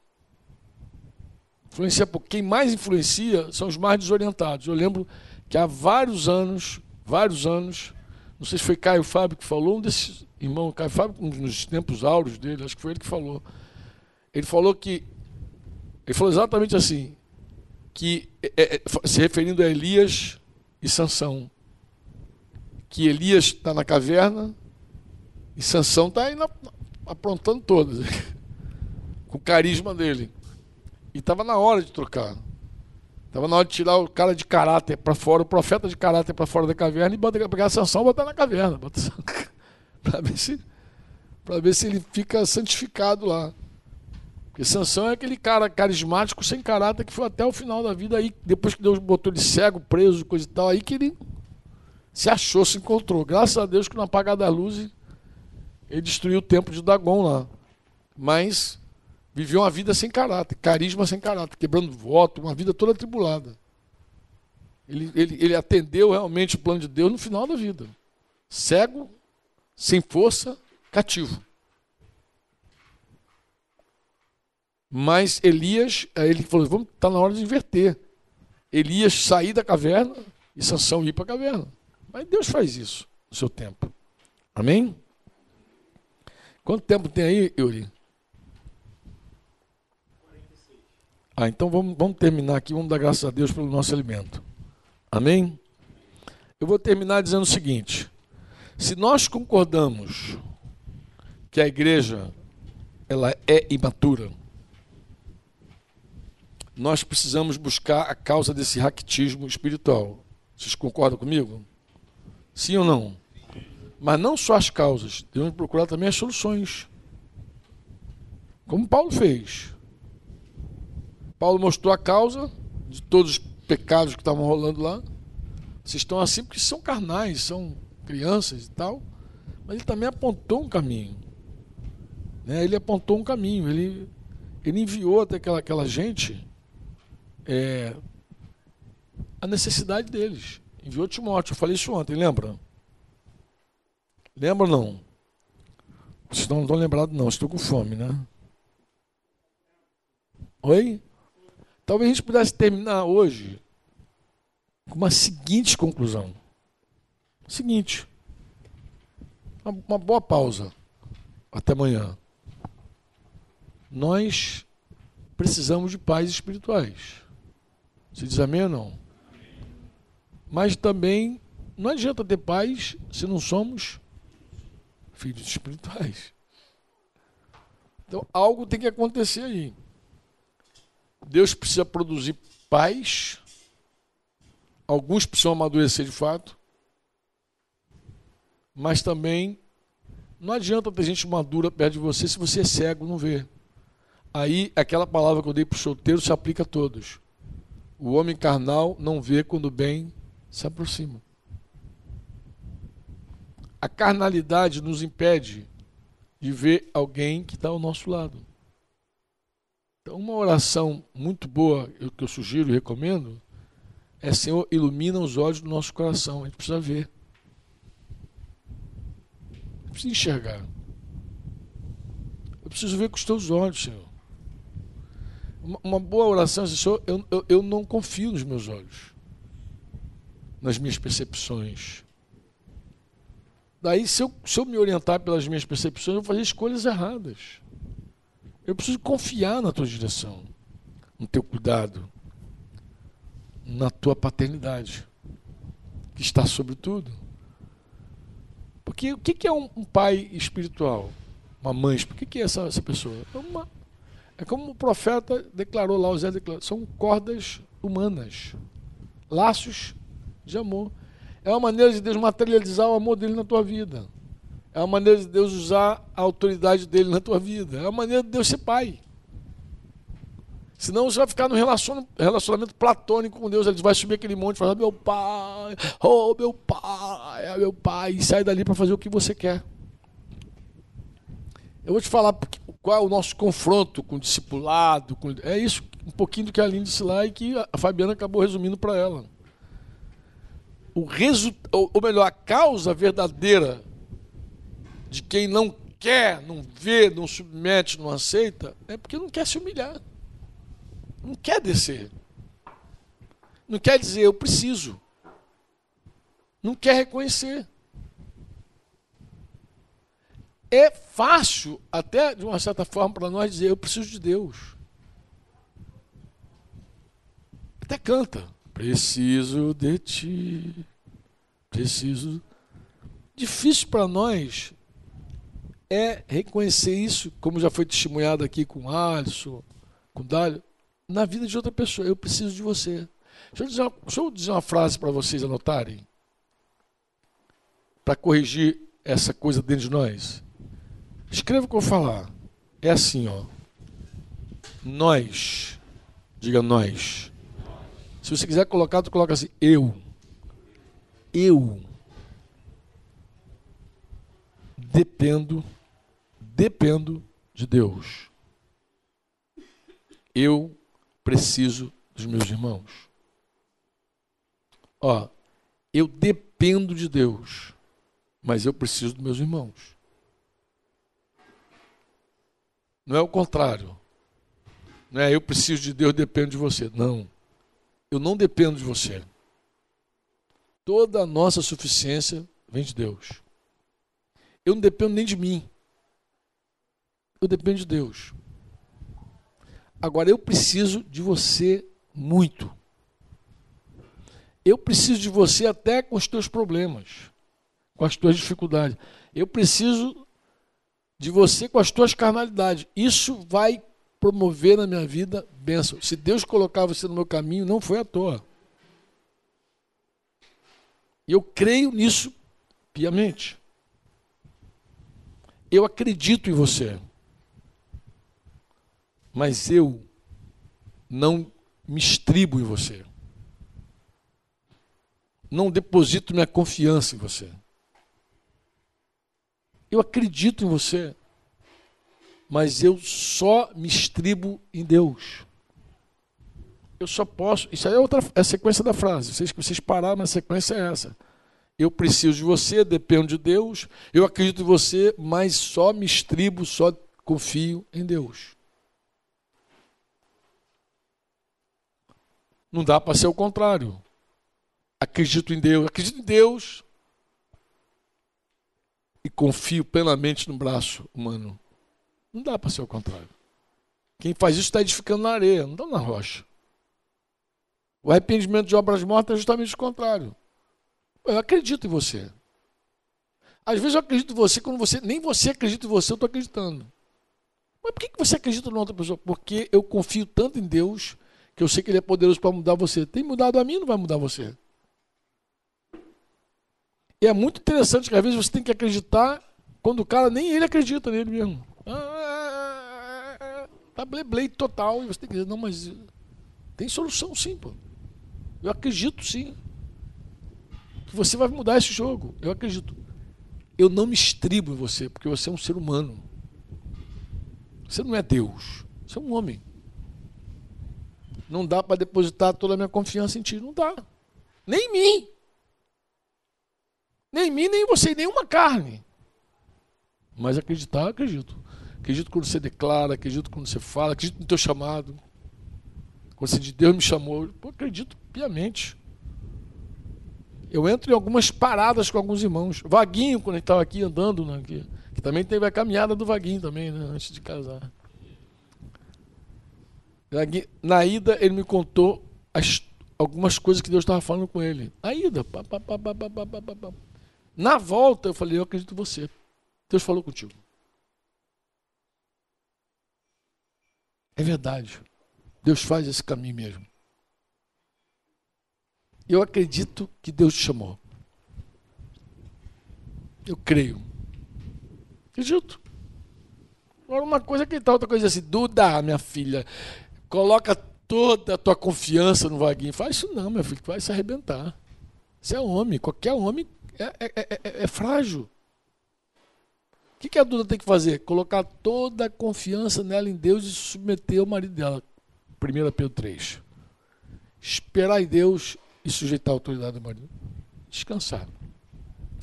Influencia pouco. Quem mais influencia são os mais desorientados. Eu lembro que há vários anos, vários anos, não sei se foi Caio Fábio que falou, um desses irmão Caio Fábio, nos tempos áureos dele, acho que foi ele que falou. Ele falou que. Ele falou exatamente assim, que é, é, se referindo a Elias e Sansão. Que Elias está na caverna e Sansão está aí na, aprontando todas, com o carisma dele. E estava na hora de trocar. Estava na hora de tirar o cara de caráter para fora, o profeta de caráter para fora da caverna e botar, pegar Sansão e botar na caverna. Para ver se ver se ele fica santificado lá. Porque Sansão é aquele cara carismático sem caráter que foi até o final da vida aí, depois que Deus botou ele cego, preso, coisa e tal, aí que ele se achou, se encontrou. Graças a Deus que no apagar da luz ele destruiu o templo de Dagon lá. Mas viveu uma vida sem caráter, carisma sem caráter, quebrando voto, uma vida toda atribulada. Ele, ele, ele atendeu realmente o plano de Deus no final da vida. Cego, sem força, cativo. Mas Elias, ele falou: vamos, está na hora de inverter. Elias sair da caverna e Sansão ir para a caverna. Mas Deus faz isso no seu tempo. Amém? Quanto tempo tem aí, Yuri? Ah, então vamos, vamos terminar aqui, vamos dar graças a Deus pelo nosso alimento. Amém? Eu vou terminar dizendo o seguinte: se nós concordamos que a igreja ela é imatura, nós precisamos buscar a causa desse raquitismo espiritual. Vocês concordam comigo? Sim ou não? Mas não só as causas, devemos procurar também as soluções. Como Paulo fez. Paulo mostrou a causa de todos os pecados que estavam rolando lá. Vocês estão assim porque são carnais, são crianças e tal. Mas ele também apontou um caminho. Né? Ele apontou um caminho. Ele, ele enviou até aquela, aquela gente é, a necessidade deles. Enviou Timóteo. Eu falei isso ontem, lembra? Lembra não? Vocês não estão lembrados, não. Estou com fome, né? Oi? Talvez a gente pudesse terminar hoje com uma seguinte conclusão. Seguinte. Uma boa pausa. Até amanhã. Nós precisamos de pais espirituais. Se diz amém ou não? Mas também não adianta ter paz se não somos filhos espirituais. Então algo tem que acontecer aí. Deus precisa produzir paz. Alguns precisam amadurecer de fato. Mas também não adianta ter gente madura perto de você se você é cego, não vê. Aí aquela palavra que eu dei para o solteiro se aplica a todos. O homem carnal não vê quando o bem se aproxima. A carnalidade nos impede de ver alguém que está ao nosso lado. Então, uma oração muito boa, que eu sugiro e recomendo, é Senhor, ilumina os olhos do nosso coração. A gente precisa ver. Precisa enxergar. Eu preciso ver com os teus olhos, Senhor. Uma, boa oração assim, Senhor, eu, eu, eu não confio nos meus olhos, nas minhas percepções. Daí, se eu, se eu me orientar pelas minhas percepções, eu vou fazer escolhas erradas. Eu preciso confiar na tua direção, no teu cuidado, na tua paternidade, que está sobre tudo. Porque o que é um, pai espiritual? Uma mãe? O que é essa, essa pessoa? É, uma, é como o profeta declarou lá, o Zé declarou, são cordas humanas, laços de amor. É uma maneira de Deus materializar o amor dele na tua vida. É uma maneira de Deus usar a autoridade dele na tua vida. É uma maneira de Deus ser pai. Senão você vai ficar no relacionamento platônico com Deus. Ele vai subir aquele monte e falar: Meu pai, oh meu pai, é meu pai. E sai dali para fazer o que você quer. Eu vou te falar qual é o nosso confronto com o discipulado. Com... É isso, um pouquinho do que a Aline disse lá e que a Fabiana acabou resumindo para ela o resultado, ou melhor, a causa verdadeira de quem não quer, não vê, não submete, não aceita, é porque não quer se humilhar. Não quer descer. Não quer dizer eu preciso. Não quer reconhecer. É fácil, até de uma certa forma, para nós dizer eu preciso de Deus. Até canta. Preciso de ti. Preciso. Difícil para nós é reconhecer isso, como já foi testemunhado aqui com Alisson, com Dálio, na vida de outra pessoa. Eu preciso de você. Deixa eu dizer uma, eu dizer uma frase para vocês anotarem, para corrigir essa coisa dentro de nós. Escreva o que eu falar. É assim, ó. Nós, diga nós. Se você quiser colocar, tu coloca assim, eu. Eu dependo, dependo de Deus. Eu preciso dos meus irmãos. Ó, eu dependo de Deus, mas eu preciso dos meus irmãos. Não é o contrário. Não é eu preciso de Deus, dependo de você. Não. Eu não dependo de você. Toda a nossa suficiência vem de Deus. Eu não dependo nem de mim. Eu dependo de Deus. Agora, eu preciso de você muito. Eu preciso de você até com os teus problemas, com as tuas dificuldades. Eu preciso de você com as tuas carnalidades. Isso vai promover na minha vida bênção. Se Deus colocar você no meu caminho, não foi à toa. Eu creio nisso piamente. Eu acredito em você. Mas eu não me estribo em você. Não deposito minha confiança em você. Eu acredito em você, mas eu só me estribo em Deus. Eu só posso. Isso aí é outra é a sequência da frase. Vocês que vocês pararam, a sequência é essa. Eu preciso de você, dependo de Deus. Eu acredito em você, mas só me estribo, só confio em Deus. Não dá para ser o contrário. Acredito em Deus, acredito em Deus e confio plenamente no braço humano. Não dá para ser o contrário. Quem faz isso está edificando na areia, não está na rocha. O arrependimento de obras mortas é justamente o contrário. Eu acredito em você. Às vezes eu acredito em você quando você nem você acredita em você, eu estou acreditando. Mas por que você acredita na outra pessoa? Porque eu confio tanto em Deus que eu sei que Ele é poderoso para mudar você. Tem mudado a mim, não vai mudar você. E é muito interessante que às vezes você tem que acreditar quando o cara nem ele acredita nele mesmo. Ah, tá bleblei total. E você tem que dizer, não, mas tem solução sim, pô. Eu acredito sim. Que você vai mudar esse jogo. Eu acredito. Eu não me estribo em você, porque você é um ser humano. Você não é Deus. Você é um homem. Não dá para depositar toda a minha confiança em ti. Não dá. Nem em mim. Nem em mim, nem em você, nenhuma carne. Mas acreditar, acredito. Acredito quando você declara, acredito quando você fala, acredito no teu chamado. Quando você diz, Deus me chamou, eu acredito piamente. Eu entro em algumas paradas com alguns irmãos. Vaguinho, quando ele estava aqui andando, né, que, que, também teve a caminhada do Vaguinho também, né, antes de casar. Na ida, ele me contou as, algumas coisas que Deus estava falando com ele. Na ida, pá, pá, pá, pá, pá, pá, pá, pá. Na volta, eu falei: Eu acredito em você. Deus falou contigo. É verdade. Deus faz esse caminho mesmo. Eu acredito que Deus te chamou. Eu creio. Acredito. Agora uma coisa que tal, outra coisa assim, Duda, minha filha, coloca toda a tua confiança no vaguinho. Faz isso não, meu filho, tu vai se arrebentar. Você é homem, qualquer homem é, é, é, é, é frágil. O que, que a Duda tem que fazer? Colocar toda a confiança nela em Deus e submeter o marido dela. 1 Pedro 3. Esperar em Deus e sujeitar a autoridade do marido. Descansar.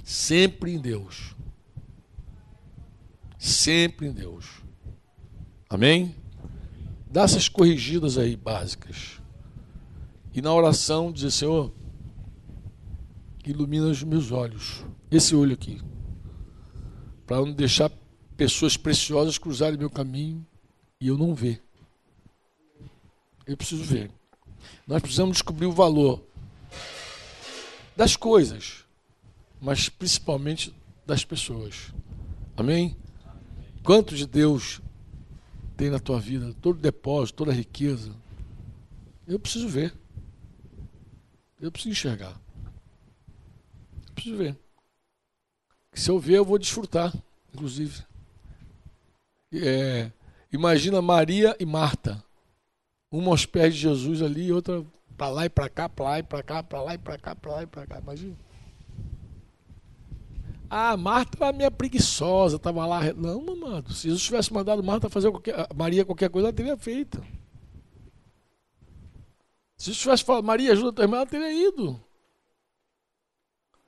Sempre em Deus. Sempre em Deus. Amém? Dá essas corrigidas aí básicas. E na oração dizer, Senhor, ilumina os meus olhos. Esse olho aqui. Para não deixar pessoas preciosas cruzarem meu caminho e eu não ver. Eu preciso ver. Nós precisamos descobrir o valor das coisas, mas principalmente das pessoas. Amém? Quanto de Deus tem na tua vida, todo depósito, toda riqueza. Eu preciso ver. Eu preciso enxergar preciso ver. Se eu ver, eu vou desfrutar, inclusive. É, imagina Maria e Marta. Uma aos pés de Jesus ali, outra para lá e para cá, para lá e para cá, para lá e para cá, para lá e para cá. Imagina. Ah, Marta era minha preguiçosa, estava lá. Não, mamado. Se Jesus tivesse mandado Marta fazer qualquer, Maria qualquer coisa, ela teria feito. Se Jesus tivesse falado, Maria, ajuda a tua irmã, ela teria ido.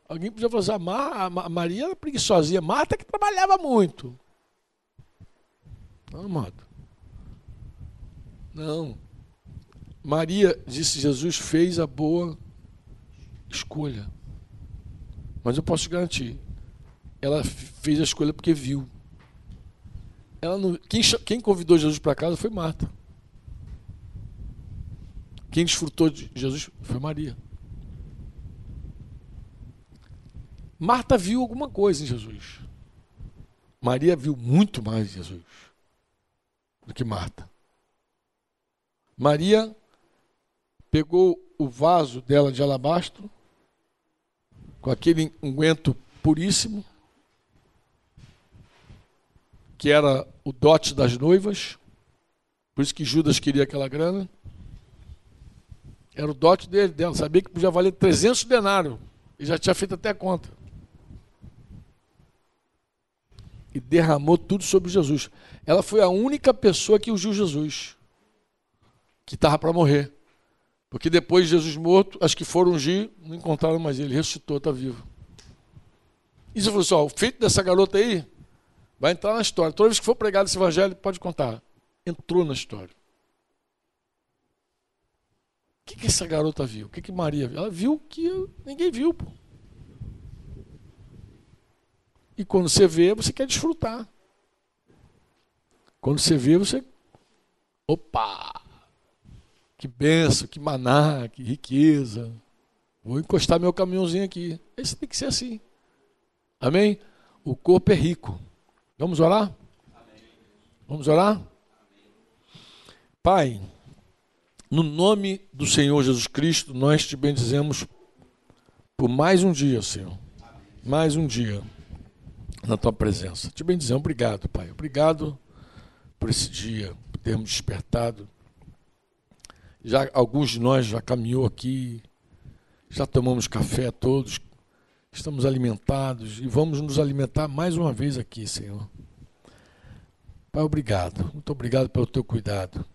Alguém podia falar assim, a, a Maria era preguiçosinha, Marta que trabalhava muito. Não, amado. Não. Maria, disse Jesus, fez a boa escolha. Mas eu posso te garantir, ela fez a escolha porque viu. Ela não, quem, quem convidou Jesus para casa foi Marta. Quem desfrutou de Jesus foi Maria. Marta viu alguma coisa em Jesus. Maria viu muito mais Jesus do que Marta. Maria pegou o vaso dela de alabastro, com aquele unguento puríssimo, que era o dote das noivas, por isso que Judas queria aquela grana. Era o dote dele, dela, sabia que podia valer 300 denários, e já tinha feito até a conta. E derramou tudo sobre Jesus. Ela foi a única pessoa que ungiu Jesus, que estava para morrer. Porque depois de Jesus morto, as que foram ungir não encontraram mais ele, ressuscitou, está vivo. E você falou assim: ó, o feito dessa garota aí vai entrar na história. Toda vez que for pregado esse evangelho, pode contar. Entrou na história. O que, que essa garota viu? O que, que Maria viu? Ela viu que ninguém viu. Pô. E quando você vê, você quer desfrutar. Quando você vê, você. Opa! Que benção, que maná, que riqueza. Vou encostar meu caminhãozinho aqui. Esse tem que ser assim. Amém? O corpo é rico. Vamos orar? Vamos orar? Pai, no nome do Senhor Jesus Cristo, nós te bendizemos por mais um dia, Senhor. Mais um dia na tua presença. Te bendizemos. Obrigado, Pai. Obrigado por esse dia, por termos despertado já alguns de nós já caminhou aqui, já tomamos café todos, estamos alimentados e vamos nos alimentar mais uma vez aqui, Senhor. Pai, obrigado. Muito obrigado pelo teu cuidado.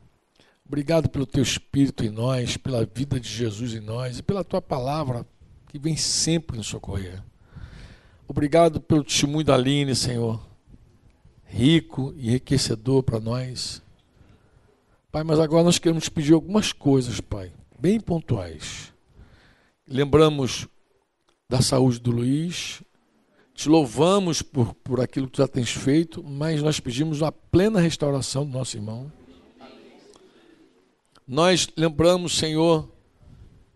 Obrigado pelo teu espírito em nós, pela vida de Jesus em nós e pela tua palavra que vem sempre nos socorrer. Obrigado pelo testemunho da Aline, Senhor. Rico e enriquecedor para nós. Pai, mas agora nós queremos pedir algumas coisas, Pai, bem pontuais. Lembramos da saúde do Luiz, te louvamos por, por aquilo que tu já tens feito, mas nós pedimos a plena restauração do nosso irmão. Nós lembramos, Senhor,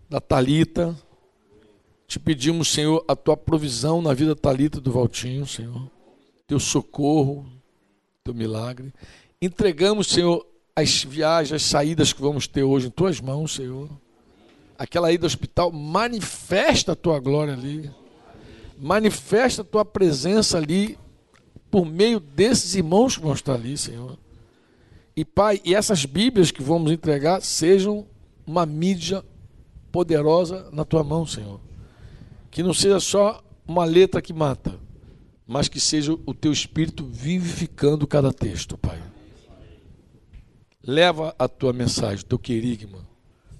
da Talita. Te pedimos, Senhor, a tua provisão na vida da Talita do Valtinho, Senhor. Teu socorro, teu milagre. Entregamos, Senhor, as viagens, as saídas que vamos ter hoje em tuas mãos, Senhor. Aquela ida ao hospital, manifesta a tua glória ali. Manifesta a tua presença ali por meio desses irmãos que vão estar ali, Senhor. E Pai, e essas Bíblias que vamos entregar sejam uma mídia poderosa na tua mão, Senhor. Que não seja só uma letra que mata, mas que seja o teu espírito vivificando cada texto, Pai. Leva a tua mensagem, teu querigma,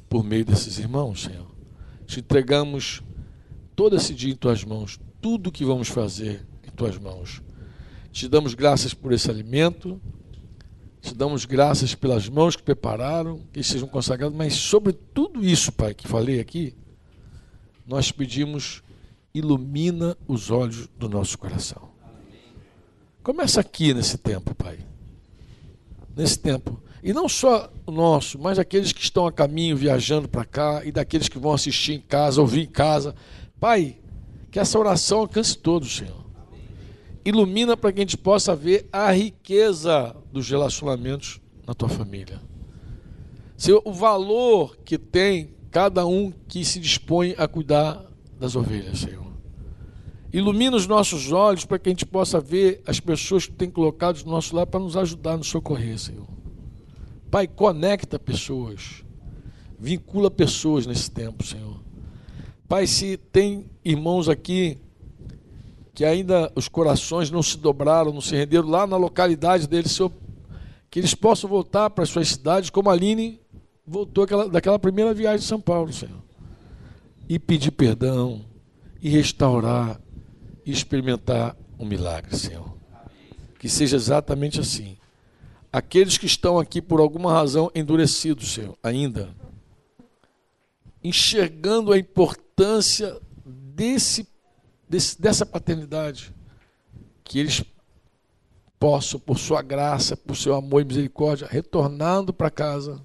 por meio desses irmãos, Senhor. Te entregamos todo esse dia em tuas mãos, tudo que vamos fazer em tuas mãos. Te damos graças por esse alimento, te damos graças pelas mãos que prepararam, que sejam consagrados, mas sobre tudo isso, Pai, que falei aqui, nós pedimos, ilumina os olhos do nosso coração. Começa aqui nesse tempo, Pai. Nesse tempo e não só o nosso, mas aqueles que estão a caminho viajando para cá e daqueles que vão assistir em casa, ouvir em casa. Pai, que essa oração alcance todos, Senhor. Ilumina para que a gente possa ver a riqueza dos relacionamentos na tua família. Senhor, o valor que tem cada um que se dispõe a cuidar das ovelhas, Senhor. Ilumina os nossos olhos para que a gente possa ver as pessoas que têm colocado do nosso lado para nos ajudar, nos socorrer, Senhor. Pai, conecta pessoas, vincula pessoas nesse tempo, Senhor. Pai, se tem irmãos aqui que ainda os corações não se dobraram, não se renderam lá na localidade deles, Senhor, que eles possam voltar para as suas cidades, como a Aline voltou aquela, daquela primeira viagem de São Paulo, Senhor. E pedir perdão, e restaurar, e experimentar um milagre, Senhor. Que seja exatamente assim aqueles que estão aqui por alguma razão endurecidos, Senhor, ainda, enxergando a importância desse, desse, dessa paternidade, que eles possam, por sua graça, por seu amor e misericórdia, retornando para casa,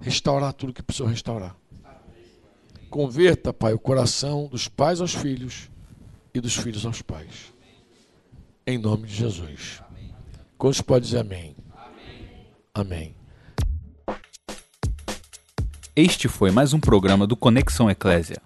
restaurar tudo que precisam restaurar. Converta, Pai, o coração dos pais aos filhos e dos filhos aos pais. Em nome de Jesus. Quantos pode dizer amém? Amém. Este foi mais um programa do Conexão Eclésia.